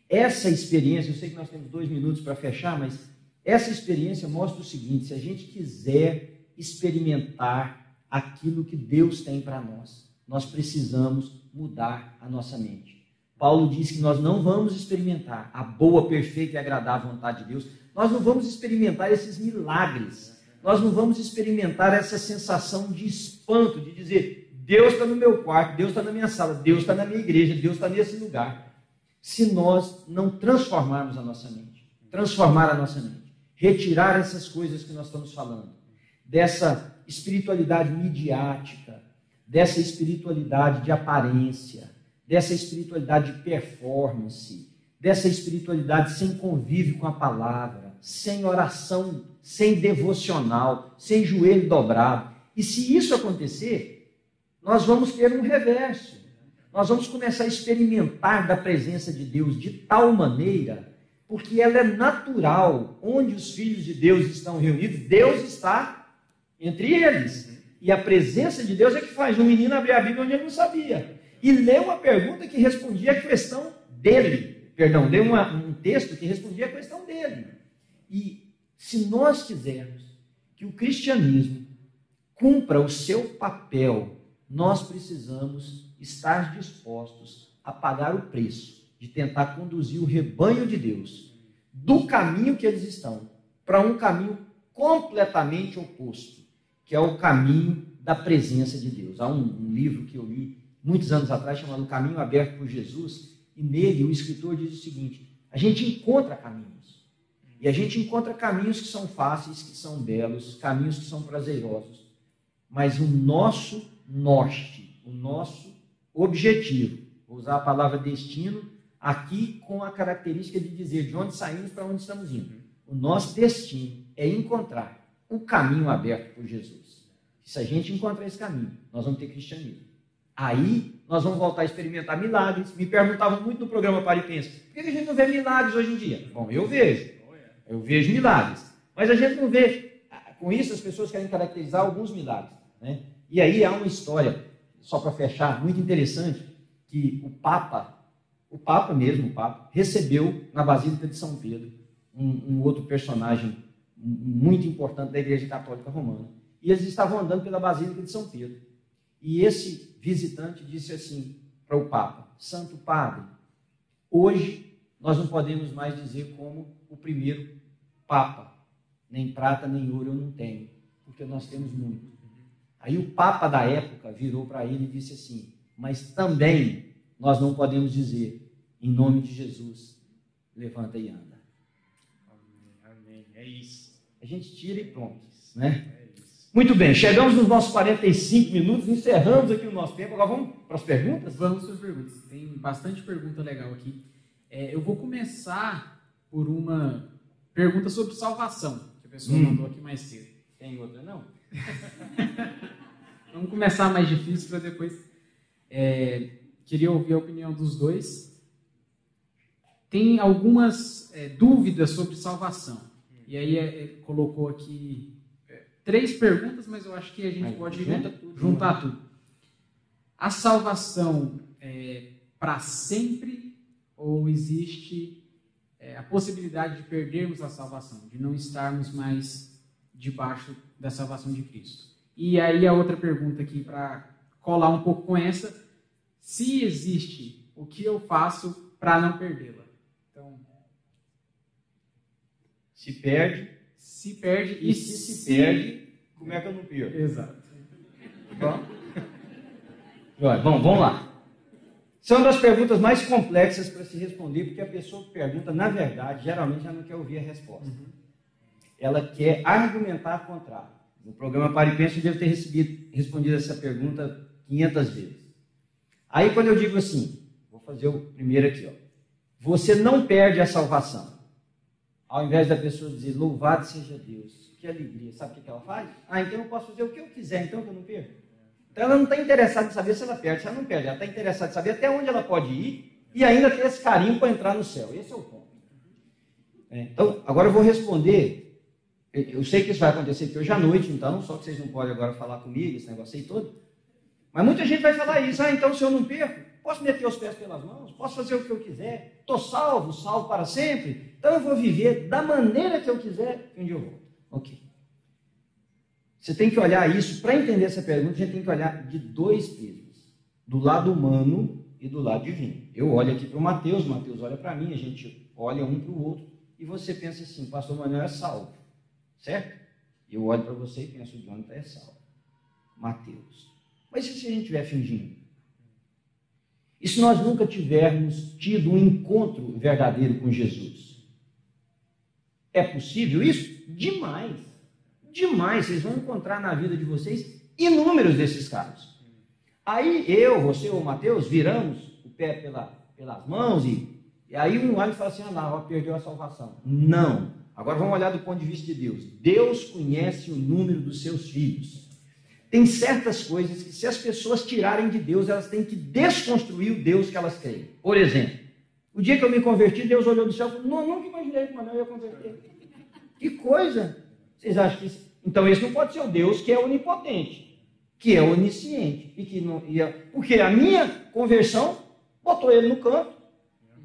Essa experiência, eu sei que nós temos dois minutos para fechar, mas essa experiência mostra o seguinte: se a gente quiser experimentar aquilo que Deus tem para nós, nós precisamos mudar a nossa mente. Paulo diz que nós não vamos experimentar a boa, perfeita e agradável vontade de Deus, nós não vamos experimentar esses milagres, nós não vamos experimentar essa sensação de espanto, de dizer: Deus está no meu quarto, Deus está na minha sala, Deus está na minha igreja, Deus está nesse lugar se nós não transformarmos a nossa mente. Transformar a nossa mente. Retirar essas coisas que nós estamos falando. Dessa espiritualidade midiática, dessa espiritualidade de aparência, dessa espiritualidade de performance, dessa espiritualidade sem convívio com a palavra, sem oração, sem devocional, sem joelho dobrado. E se isso acontecer, nós vamos ter um reverso nós vamos começar a experimentar da presença de Deus de tal maneira, porque ela é natural, onde os filhos de Deus estão reunidos, Deus está entre eles. E a presença de Deus é que faz um menino abrir a Bíblia onde ele não sabia. E ler uma pergunta que respondia a questão dele. Perdão, ler uma, um texto que respondia a questão dele. E se nós quisermos que o cristianismo cumpra o seu papel, nós precisamos estar dispostos a pagar o preço de tentar conduzir o rebanho de Deus do caminho que eles estão para um caminho completamente oposto, que é o caminho da presença de Deus. Há um, um livro que eu li muitos anos atrás chamado Caminho Aberto por Jesus, e nele o escritor diz o seguinte: a gente encontra caminhos. E a gente encontra caminhos que são fáceis, que são belos, caminhos que são prazerosos. Mas o nosso norte, o nosso objetivo. Vou usar a palavra destino aqui com a característica de dizer de onde saímos para onde estamos indo. O nosso destino é encontrar o caminho aberto por Jesus. Se a gente encontrar esse caminho, nós vamos ter cristianismo. Aí nós vamos voltar a experimentar milagres. Me perguntavam muito no programa Paripense, por que a gente não vê milagres hoje em dia? Bom, eu vejo. Eu vejo milagres. Mas a gente não vê. Com isso, as pessoas querem caracterizar alguns milagres. Né? E aí há uma história só para fechar, muito interessante, que o Papa, o Papa mesmo, o Papa, recebeu na Basílica de São Pedro um, um outro personagem muito importante da Igreja Católica Romana. E eles estavam andando pela Basílica de São Pedro. E esse visitante disse assim para o Papa: Santo Padre, hoje nós não podemos mais dizer como o primeiro Papa, nem prata nem ouro eu não tenho, porque nós temos muito. Aí o Papa da época virou para ele e disse assim: Mas também nós não podemos dizer, em nome de Jesus, levanta e anda. Amém. Amém. É isso. A gente tira e pronto. Né? É Muito bem, chegamos nos nossos 45 minutos, encerramos aqui o nosso tempo. Agora vamos para as perguntas? Vamos para as perguntas. Tem bastante pergunta legal aqui. É, eu vou começar por uma pergunta sobre salvação, que a pessoa hum. mandou aqui mais cedo. Tem outra não? Vamos começar mais difícil para depois. É, queria ouvir a opinião dos dois. Tem algumas é, dúvidas sobre salvação. E aí é, é colocou aqui três perguntas, mas eu acho que a gente aí, pode junta né, tudo, juntar tudo. A salvação é para sempre ou existe é, a possibilidade de perdermos a salvação, de não estarmos mais debaixo da salvação de Cristo? E aí a outra pergunta aqui para colar um pouco com essa, se existe, o que eu faço para não perdê-la? Então, se perde, se perde e, e se, se, se perde, como é que eu não perco? Exato. Bom, bom, vamos lá. São das perguntas mais complexas para se responder, porque a pessoa que pergunta, na verdade, geralmente já não quer ouvir a resposta. Uhum. Ela quer argumentar contrário. No programa Paripense eu devo ter recebido, respondido essa pergunta 500 vezes. Aí quando eu digo assim, vou fazer o primeiro aqui, ó. Você não perde a salvação. Ao invés da pessoa dizer, louvado seja Deus, que alegria. Sabe o que ela faz? Ah, então eu posso fazer o que eu quiser, então que eu não perco. Então ela não está interessada em saber se ela perde, se ela não perde. Ela está interessada em saber até onde ela pode ir e ainda ter esse carinho para entrar no céu. Esse é o ponto. É, então, agora eu vou responder. Eu sei que isso vai acontecer aqui hoje à noite, então, só que vocês não podem agora falar comigo, esse negócio aí todo. Mas muita gente vai falar isso. Ah, então se eu não perco, posso meter os pés pelas mãos, posso fazer o que eu quiser, estou salvo, salvo para sempre. Então eu vou viver da maneira que eu quiser e onde eu vou. Ok. Você tem que olhar isso, para entender essa pergunta, a gente tem que olhar de dois pesos: do lado humano e do lado divino. Eu olho aqui para o Mateus, Mateus olha para mim, a gente olha um para o outro, e você pensa assim: Pastor Manuel é salvo, certo? Eu olho para você e penso: Jonathan é salvo. Mateus. Mas e se a gente estiver fingindo? E se nós nunca tivermos tido um encontro verdadeiro com Jesus? É possível isso? Demais. Demais. Vocês vão encontrar na vida de vocês inúmeros desses casos. Aí eu, você ou o Mateus viramos o pé pela, pelas mãos e, e aí um olha e fala assim: ah, lá, perdeu a salvação. Não. Agora vamos olhar do ponto de vista de Deus. Deus conhece o número dos seus filhos. Tem certas coisas que, se as pessoas tirarem de Deus, elas têm que desconstruir o Deus que elas creem. Por exemplo, o dia que eu me converti, Deus olhou do céu e falou: não, nunca imaginei que o Manuel ia converter. Que coisa! Vocês acham que. Isso... Então, esse não pode ser o Deus que é onipotente, que é onisciente. E que não ia... Porque a minha conversão botou ele no canto.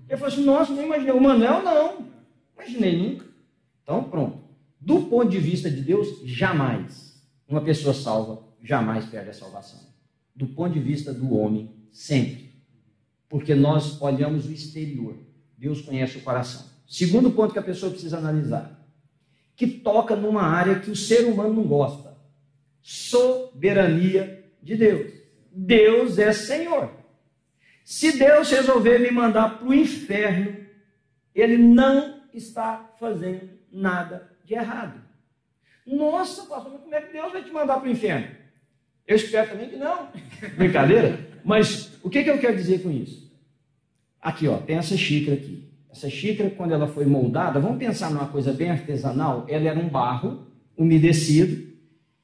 Ele falou assim: nossa, não imaginei. O Manuel, não. Imaginei nunca. Então, pronto. Do ponto de vista de Deus, jamais uma pessoa salva jamais perde a salvação. Do ponto de vista do homem, sempre. Porque nós olhamos o exterior. Deus conhece o coração. Segundo ponto que a pessoa precisa analisar. Que toca numa área que o ser humano não gosta. Soberania de Deus. Deus é Senhor. Se Deus resolver me mandar para o inferno, Ele não está fazendo nada de errado. Nossa, pastor, como é que Deus vai te mandar para o inferno? Eu espero também que não. Brincadeira? Mas o que, que eu quero dizer com isso? Aqui, ó, tem essa xícara aqui. Essa xícara, quando ela foi moldada, vamos pensar numa coisa bem artesanal, ela era um barro umedecido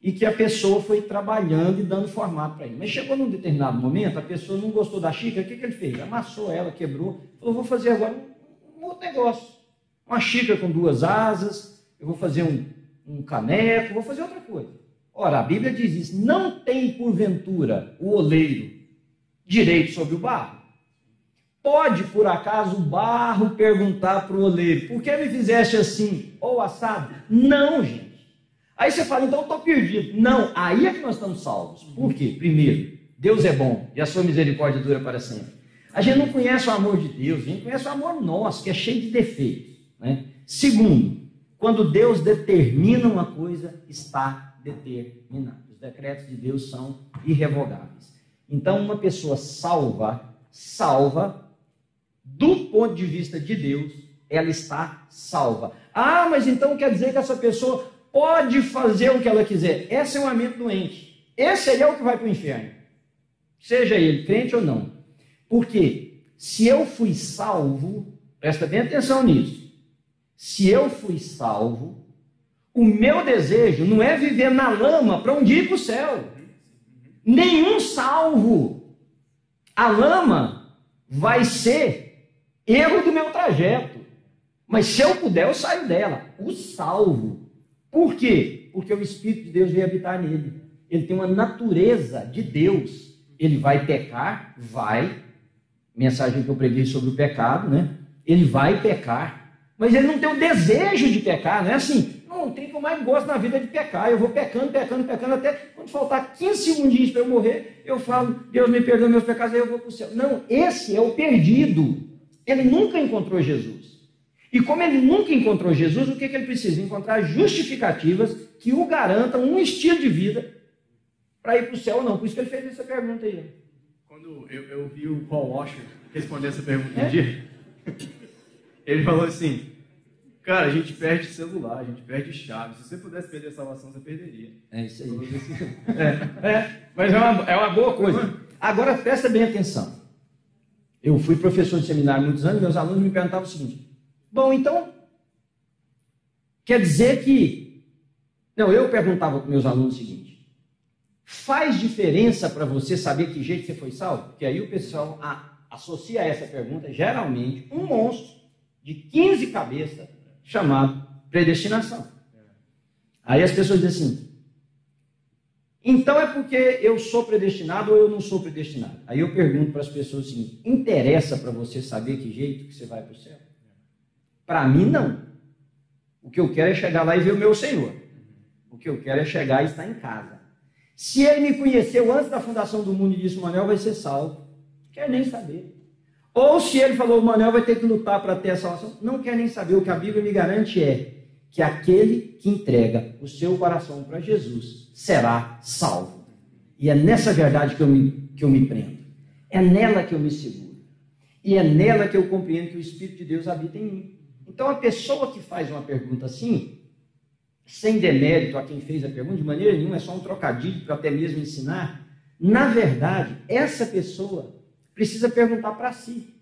e que a pessoa foi trabalhando e dando formato para ele. Mas chegou num determinado momento, a pessoa não gostou da xícara, o que, que ele fez? Amassou ela, quebrou, falou, vou fazer agora um, outro negócio. Uma xícara com duas asas, eu vou fazer um, um caneco, vou fazer outra coisa. Ora, a Bíblia diz isso: não tem porventura o oleiro direito sobre o barro? Pode, por acaso, o barro perguntar para o oleiro: por que me fizeste assim ou assado? Não, gente. Aí você fala, então estou perdido. Não, aí é que nós estamos salvos. Por quê? Primeiro, Deus é bom e a sua misericórdia dura para sempre. A gente não conhece o amor de Deus, a gente conhece o amor nosso, que é cheio de defeitos. Né? Segundo, quando Deus determina uma coisa, está determinado. Os decretos de Deus são irrevogáveis. Então, uma pessoa salva, salva, do ponto de vista de Deus, ela está salva. Ah, mas então quer dizer que essa pessoa pode fazer o que ela quiser. Essa é uma mente doente. Esse aí é o que vai para o inferno. Seja ele crente ou não. Porque se eu fui salvo, presta bem atenção nisso. Se eu fui salvo, o meu desejo não é viver na lama para um dia ir para o céu. Nenhum salvo. A lama vai ser erro do meu trajeto. Mas se eu puder, eu saio dela. O salvo. Por quê? Porque o Espírito de Deus veio habitar nele. Ele tem uma natureza de Deus. Ele vai pecar? Vai. Mensagem que eu preguei sobre o pecado, né? Ele vai pecar. Mas ele não tem o desejo de pecar, não é assim não tem que eu mais gosto na vida de pecar. Eu vou pecando, pecando, pecando, até quando faltar 15 segundinhos para eu morrer, eu falo, Deus me perdoa meus pecados, aí eu vou para o céu. Não, esse é o perdido. Ele nunca encontrou Jesus. E como ele nunca encontrou Jesus, o que, que ele precisa? Encontrar justificativas que o garantam um estilo de vida para ir para o céu ou não. Por isso que ele fez essa pergunta aí. Quando eu, eu vi o Paul Washer responder essa pergunta é? um dia, ele falou assim: Cara, a gente perde celular, a gente perde chave. Se você pudesse perder a salvação, você perderia. É isso aí. é, é, mas é uma, é uma boa coisa. Agora presta bem atenção. Eu fui professor de seminário há muitos anos, meus alunos me perguntavam o seguinte: Bom, então, quer dizer que. Não, eu perguntava para meus alunos o seguinte: faz diferença para você saber que jeito você foi salvo? Porque aí o pessoal associa a essa pergunta, geralmente, um monstro de 15 cabeças chamado predestinação. Aí as pessoas dizem assim: então é porque eu sou predestinado ou eu não sou predestinado? Aí eu pergunto para as pessoas assim: interessa para você saber que jeito que você vai para o céu? Para mim, não. O que eu quero é chegar lá e ver o meu Senhor. O que eu quero é chegar e estar em casa. Se ele me conheceu antes da fundação do mundo e disse: Manuel vai ser salvo, quer nem saber. Ou se ele falou: o Manuel vai ter que lutar para ter a salvação, não quer nem saber. O que a Bíblia me garante é que aquele que entrega o seu coração para Jesus será salvo. E é nessa verdade que eu, me, que eu me prendo. É nela que eu me seguro. E é nela que eu compreendo que o Espírito de Deus habita em mim. Então, a pessoa que faz uma pergunta assim, sem demérito a quem fez a pergunta, de maneira nenhuma, é só um trocadilho para até mesmo ensinar. Na verdade, essa pessoa precisa perguntar para si: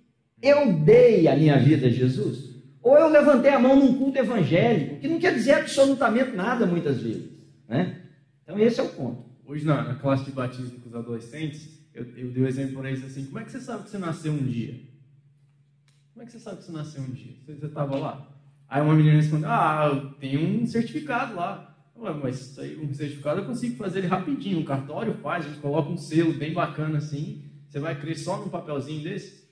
eu dei a minha vida a Jesus? Ou eu levantei a mão num culto evangélico, que não quer dizer absolutamente nada muitas vezes. Né? Então, esse é o ponto. Hoje, na, na classe de batismo com os adolescentes, eu, eu dei o um exemplo para eles assim: como é que você sabe que você nasceu um dia? Como é que você sabe que você nasceu um dia? Você estava lá? Aí uma menina respondeu: Ah, eu tenho um certificado lá. Ué, mas isso aí, um certificado eu consigo fazer ele rapidinho. Um cartório faz, a gente coloca um selo bem bacana assim. Você vai crer só num papelzinho desse?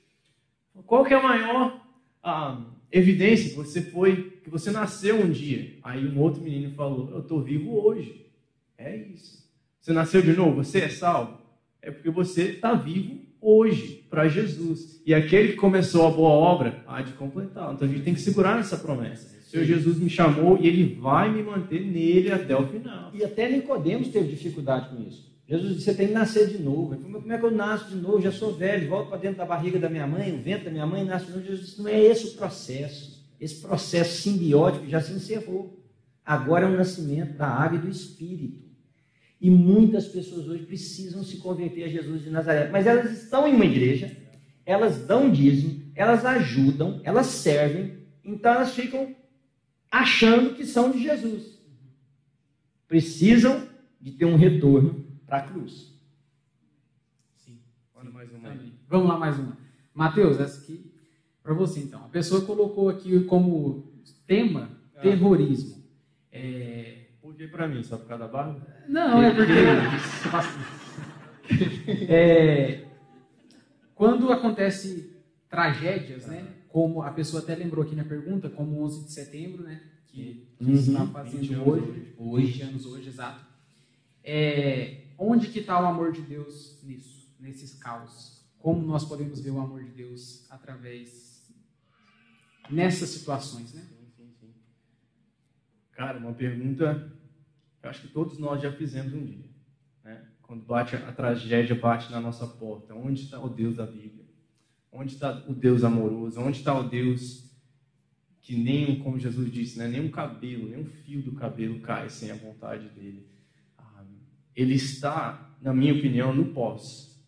Qual que é a maior ah, evidência que você foi, que você nasceu um dia? Aí um outro menino falou: Eu estou vivo hoje. É isso. Você nasceu de novo? Você é salvo? É porque você está vivo hoje para Jesus. E aquele que começou a boa obra há de completar. Então a gente tem que segurar nessa promessa. O Senhor Jesus me chamou e ele vai me manter nele até o final. E até Nicodemos teve dificuldade com isso. Jesus disse: Você tem que nascer de novo. Ele falou: Como é que eu nasço de novo? Já sou velho, volto para dentro da barriga da minha mãe, o vento da minha mãe nasce de novo. Jesus disse: Não é esse o processo. Esse processo simbiótico já se encerrou. Agora é o nascimento da água e do espírito. E muitas pessoas hoje precisam se converter a Jesus de Nazaré. Mas elas estão em uma igreja, elas dão dízimo, elas ajudam, elas servem, então elas ficam achando que são de Jesus. Precisam de ter um retorno para a cruz. Sim. Olha mais uma. Vamos lá, mais uma. Mateus, essa aqui para você então. A pessoa colocou aqui como tema ah. terrorismo. É, por que para mim? Só por causa da barba? Não, é porque. é, quando acontece tragédias, né? Como a pessoa até lembrou aqui na pergunta, como 11 de setembro, né? Que, que uhum, está fazendo hoje, hoje, 20 anos hoje, exato. É, onde que está o amor de Deus nisso, nesses caos? Como nós podemos ver o amor de Deus através nessas situações, né? Cara, uma pergunta eu acho que todos nós já fizemos um dia. Né? Quando bate a tragédia bate na nossa porta, onde está o Deus da Bíblia? Onde está o Deus amoroso? Onde está o Deus que nem, como Jesus disse, né? nem um cabelo, nem um fio do cabelo cai sem a vontade dele? Ele está, na minha opinião, no pós.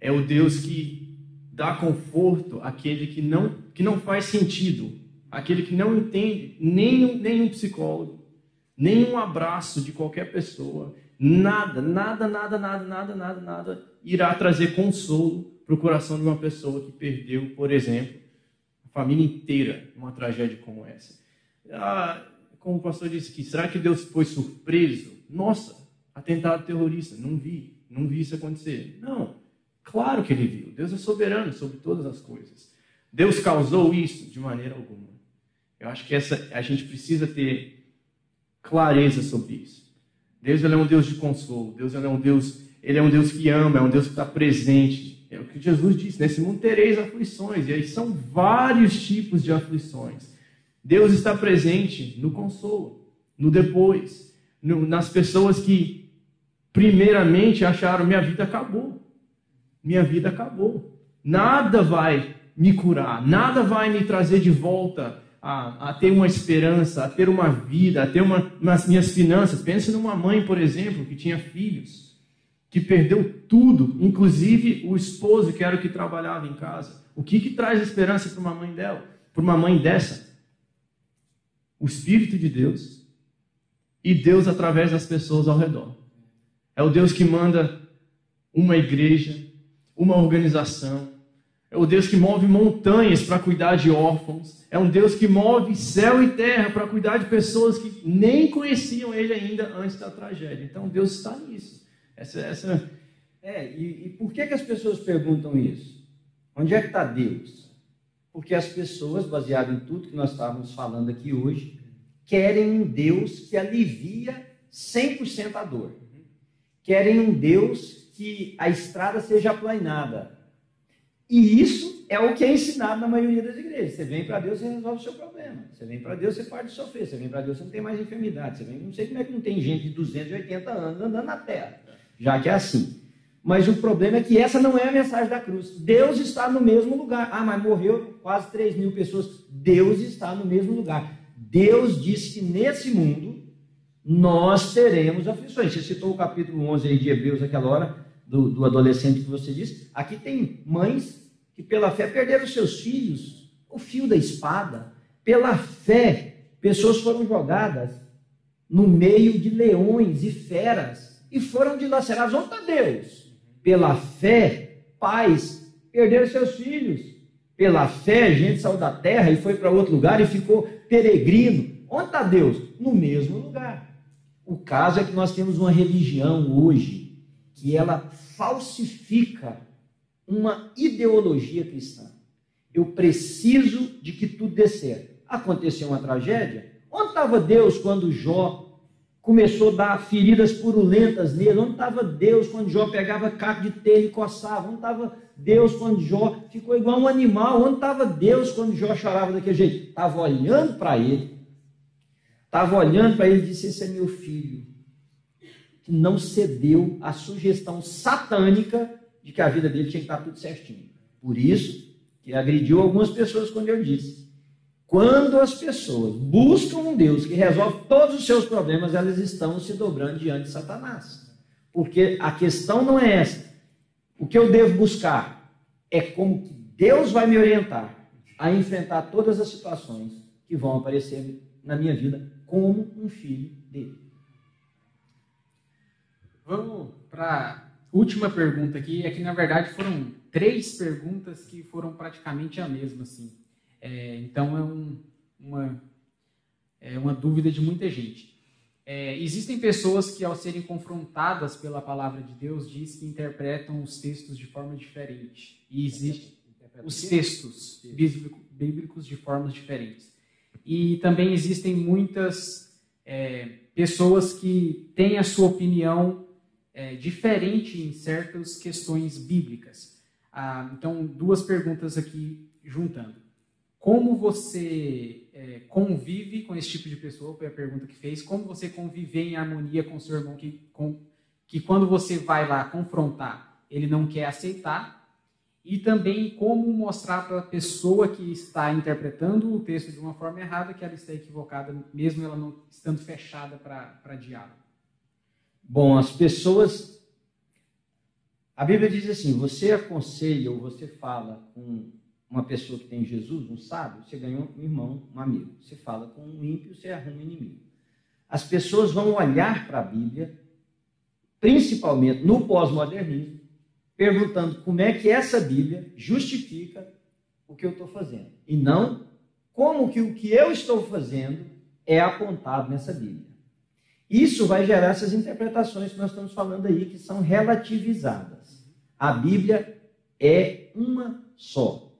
É o Deus que dá conforto àquele que não, que não faz sentido, aquele que não entende nem nenhum psicólogo, nenhum abraço de qualquer pessoa, nada, nada, nada, nada, nada, nada, nada irá trazer consolo para o coração de uma pessoa que perdeu, por exemplo, a família inteira numa tragédia como essa. Ah, como o pastor disse aqui, será que Deus foi surpreso? Nossa, atentado terrorista, não vi, não vi isso acontecer. Não, claro que ele viu. Deus é soberano sobre todas as coisas. Deus causou isso de maneira alguma. Eu acho que essa a gente precisa ter clareza sobre isso. Deus ele é um Deus de consolo. Deus ele é um Deus, ele é um Deus que ama, é um Deus que está presente. É o que Jesus disse: nesse mundo tereis aflições. E aí são vários tipos de aflições. Deus está presente no consolo, no depois, no, nas pessoas que primeiramente acharam minha vida acabou. Minha vida acabou. Nada vai me curar, nada vai me trazer de volta a, a, ter uma esperança, a ter uma vida, a ter uma, nas minhas finanças. Pense numa mãe, por exemplo, que tinha filhos, que perdeu tudo, inclusive o esposo, que era o que trabalhava em casa. O que, que traz esperança para uma mãe dela, para uma mãe dessa? O Espírito de Deus e Deus através das pessoas ao redor. É o Deus que manda uma igreja, uma organização, É o Deus que move montanhas para cuidar de órfãos. É um Deus que move céu e terra para cuidar de pessoas que nem conheciam Ele ainda antes da tragédia. Então Deus está nisso. Essa, essa... É, e, e por que, que as pessoas perguntam isso? Onde é que está Deus? Porque as pessoas, baseado em tudo que nós estávamos falando aqui hoje, querem um Deus que alivia 100% a dor. Querem um Deus que a estrada seja aplainada. E isso é o que é ensinado na maioria das igrejas. Você vem para Deus e resolve o seu problema. Você vem para Deus, você pode sofrer. Você vem para Deus, você não tem mais enfermidade. Você vem, não sei como é que não tem gente de 280 anos andando na terra, já que é assim. Mas o problema é que essa não é a mensagem da cruz. Deus está no mesmo lugar. Ah, mas morreu quase 3 mil pessoas. Deus está no mesmo lugar. Deus disse que nesse mundo nós teremos aflições. Você citou o capítulo 11 aí de Hebreus, aquela hora, do, do adolescente que você disse. Aqui tem mães que pela fé perderam seus filhos, o fio da espada. Pela fé, pessoas foram jogadas no meio de leões e feras e foram dilaceradas. Onde está Deus? Pela fé, pais perderam seus filhos. Pela fé, gente saiu da terra e foi para outro lugar e ficou peregrino. Onde está Deus? No mesmo lugar. O caso é que nós temos uma religião hoje que ela falsifica uma ideologia cristã. Eu preciso de que tudo dê certo. Aconteceu uma tragédia. Onde estava Deus quando Jó começou a dar feridas purulentas nele? Onde estava Deus quando Jó pegava caco de telha e coçava? Onde estava Deus quando Jó ficou igual um animal? Onde estava Deus quando Jó chorava daquele jeito? Estava olhando para ele, estava olhando para ele e disse: Esse é meu filho, que não cedeu à sugestão satânica de que a vida dele tinha que estar tudo certinho. Por isso que agrediu algumas pessoas quando eu disse. Quando as pessoas buscam um Deus que resolve todos os seus problemas, elas estão se dobrando diante de Satanás. Porque a questão não é essa. O que eu devo buscar é como que Deus vai me orientar a enfrentar todas as situações que vão aparecer na minha vida como um filho dele. Vamos para última pergunta aqui, é que na verdade foram três perguntas que foram praticamente a mesma, assim. É, então é um, uma, é uma dúvida de muita gente. É, existem pessoas que, ao serem confrontadas pela palavra de Deus, diz que interpretam os textos de forma diferente. E existem os textos bíblicos de formas diferentes. E também existem muitas é, pessoas que têm a sua opinião é, diferente em certas questões bíblicas. Ah, então, duas perguntas aqui juntando. Como você é, convive com esse tipo de pessoa? Foi a pergunta que fez. Como você convive em harmonia com seu irmão que, com, que quando você vai lá confrontar, ele não quer aceitar? E também como mostrar para a pessoa que está interpretando o texto de uma forma errada que ela está equivocada, mesmo ela não estando fechada para diálogo. Bom, as pessoas. A Bíblia diz assim: você aconselha ou você fala com uma pessoa que tem Jesus, um sábio, você ganha um irmão, um amigo. Você fala com um ímpio, você arruma um inimigo. As pessoas vão olhar para a Bíblia, principalmente no pós-modernismo, perguntando como é que essa Bíblia justifica o que eu estou fazendo. E não como que o que eu estou fazendo é apontado nessa Bíblia. Isso vai gerar essas interpretações que nós estamos falando aí, que são relativizadas. A Bíblia é uma só.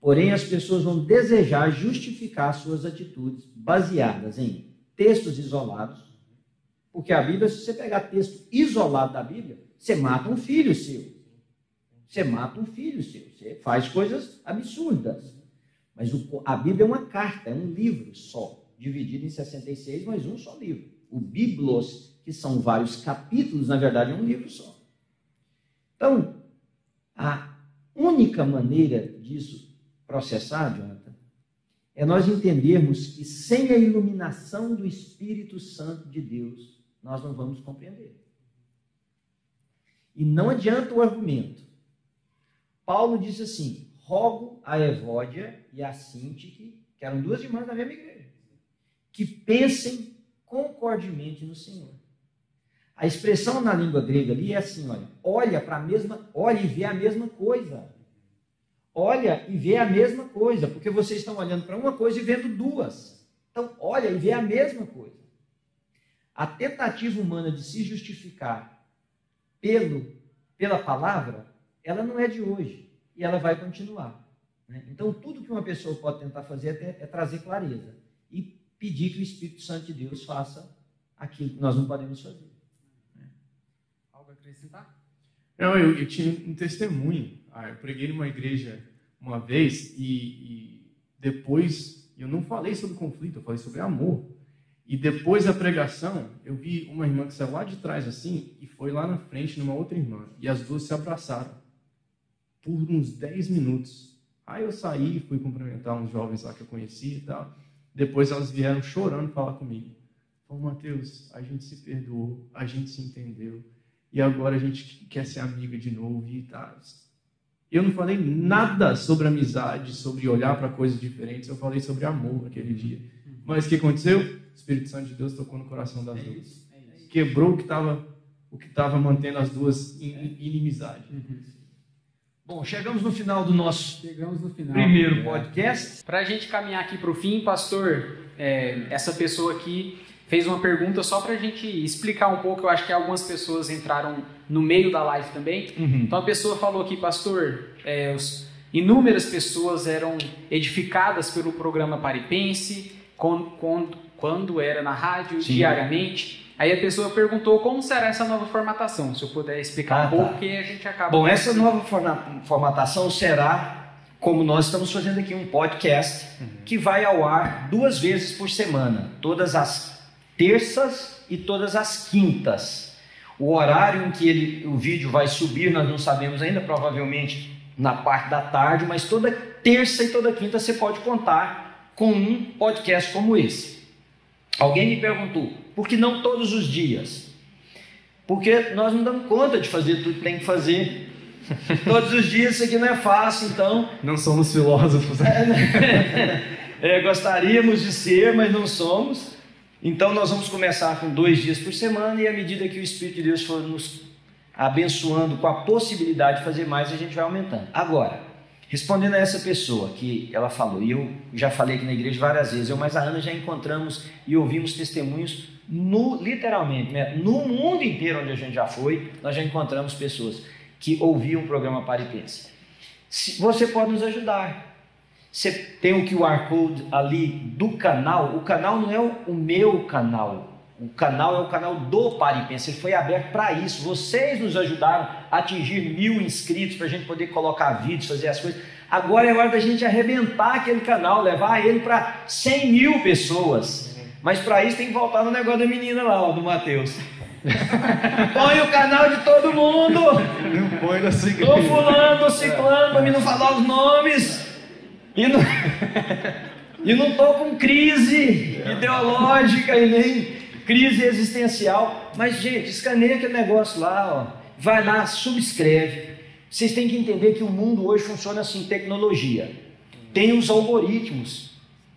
Porém, as pessoas vão desejar justificar suas atitudes baseadas em textos isolados, porque a Bíblia, se você pegar texto isolado da Bíblia, você mata um filho seu. Você mata um filho seu. Você faz coisas absurdas. Mas a Bíblia é uma carta, é um livro só, dividido em 66, mas um só livro o Biblos, que são vários capítulos, na verdade é um livro só. Então, a única maneira disso processar, Jonathan, é nós entendermos que sem a iluminação do Espírito Santo de Deus, nós não vamos compreender. E não adianta o argumento. Paulo disse assim: rogo a Evódia e a Sintique, que eram duas irmãs da mesma igreja, que pensem concordemente no Senhor. A expressão na língua grega ali é assim, olha, olha para a mesma, olha e vê a mesma coisa. olha e vê a mesma coisa, porque vocês estão olhando para uma coisa e vendo duas. Então, olha e vê a mesma coisa. A tentativa humana de se justificar pelo, pela palavra, ela não é de hoje e ela vai continuar. Né? Então, tudo que uma pessoa pode tentar fazer é, é trazer clareza e pedir que o Espírito Santo de Deus faça aquilo que nós não podemos fazer. Né? Algo a acrescentar? Não, eu, eu tinha um testemunho. Ah, eu preguei numa igreja uma vez e, e depois eu não falei sobre conflito, eu falei sobre amor. E depois da pregação, eu vi uma irmã que saiu lá de trás assim e foi lá na frente numa outra irmã. E as duas se abraçaram por uns 10 minutos. Aí eu saí, fui cumprimentar uns jovens lá que eu conhecia e tal. Depois elas vieram chorando falar comigo. Falaram, Mateus, a gente se perdoou, a gente se entendeu. E agora a gente quer ser amiga de novo e tal. Eu não falei nada sobre amizade, sobre olhar para coisas diferentes. Eu falei sobre amor naquele dia. Mas o que aconteceu? O Espírito Santo de Deus tocou no coração das é duas. Isso, é isso. Quebrou o que estava o que estava mantendo as duas em inimizade. Uhum. Bom, chegamos no final do nosso no final, primeiro é. podcast. Para a gente caminhar aqui para o fim, pastor, é, essa pessoa aqui fez uma pergunta só para a gente explicar um pouco. Eu acho que algumas pessoas entraram no meio da live também. Uhum. Então a pessoa falou aqui, pastor, é, os, inúmeras pessoas eram edificadas pelo programa Paripense, quando, quando, quando era na rádio, Sim. diariamente. Aí a pessoa perguntou como será essa nova formatação. Se eu puder explicar ah, um pouco, tá. porque a gente acaba. Bom, essa nova formatação será como nós estamos fazendo aqui um podcast uhum. que vai ao ar duas vezes por semana, todas as terças e todas as quintas. O horário em que ele, o vídeo vai subir, nós não sabemos ainda, provavelmente na parte da tarde, mas toda terça e toda quinta você pode contar com um podcast como esse. Alguém me perguntou, por que não todos os dias? Porque nós não damos conta de fazer tudo que tem que fazer. Todos os dias isso aqui não é fácil, então. Não somos filósofos. é, gostaríamos de ser, mas não somos. Então nós vamos começar com dois dias por semana e à medida que o Espírito de Deus for nos abençoando com a possibilidade de fazer mais, a gente vai aumentando. Agora, Respondendo a essa pessoa que ela falou, e eu já falei aqui na igreja várias vezes, eu mais a Ana já encontramos e ouvimos testemunhos no, literalmente, né, no mundo inteiro onde a gente já foi, nós já encontramos pessoas que ouviam o programa Paripense. Você pode nos ajudar. Você tem o QR Code ali do canal, o canal não é o meu canal, o canal é o canal do Paripense, ele foi aberto para isso. Vocês nos ajudaram a atingir mil inscritos para a gente poder colocar vídeos, fazer as coisas. Agora é hora da gente arrebentar aquele canal, levar ele para 100 mil pessoas. Mas para isso tem que voltar no negócio da menina lá, ó, do Mateus. põe o canal de todo mundo. Não põe da sua igreja. Tô fulano, ciclano, para me não falar os nomes. E não, e não tô com crise ideológica e nem crise existencial. Mas, gente, escaneia aquele negócio lá, ó. vai lá, subscreve. Vocês têm que entender que o mundo hoje funciona assim: tecnologia. Tem os algoritmos.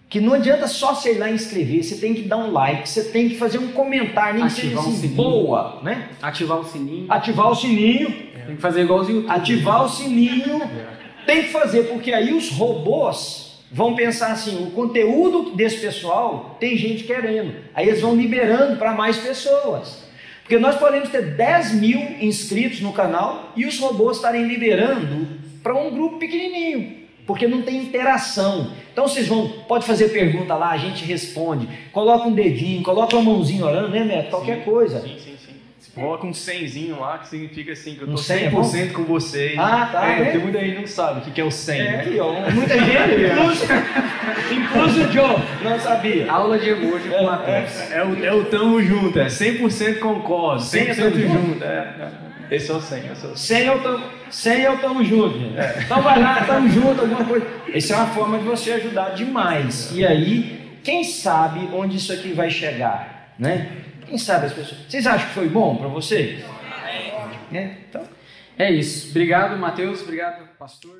Que não adianta só sei lá inscrever, você tem que dar um like, você tem que fazer um comentário, nem Ativar que seja assim, boa, né? Ativar o sininho. Ativar o sininho. É. Tem que fazer igualzinho. Ativar o sininho. É. Tem que fazer, porque aí os robôs vão pensar assim: o conteúdo desse pessoal tem gente querendo. Aí eles vão liberando para mais pessoas. Porque nós podemos ter 10 mil inscritos no canal e os robôs estarem liberando para um grupo pequenininho, porque não tem interação. Então vocês vão, pode fazer pergunta lá, a gente responde. Coloca um dedinho, coloca uma mãozinha orando, né, Neto? Qualquer sim, coisa. Sim, sim. Coloca um 100 lá, que significa assim, que eu tô um 100%, é com vocês. Ah, tá. É, é. Tem muita gente que não sabe o que é o 100. É, aqui, ó. Muita gente, incluso, incluso o Joe, não sabia. Aula de emoji com a é, é, o, é o tamo junto, é 100% concordo, 100%, 100 junto. É, esse é o 100. Esse é o 100 é o tamo, 100 é o tamo junto. É. Então vai lá, tamo junto, alguma coisa. Essa é uma forma de você ajudar demais. E aí, quem sabe onde isso aqui vai chegar, né? Quem sabe as pessoas. Vocês acham que foi bom para vocês? É, então. é isso. Obrigado, Mateus. Obrigado, pastor.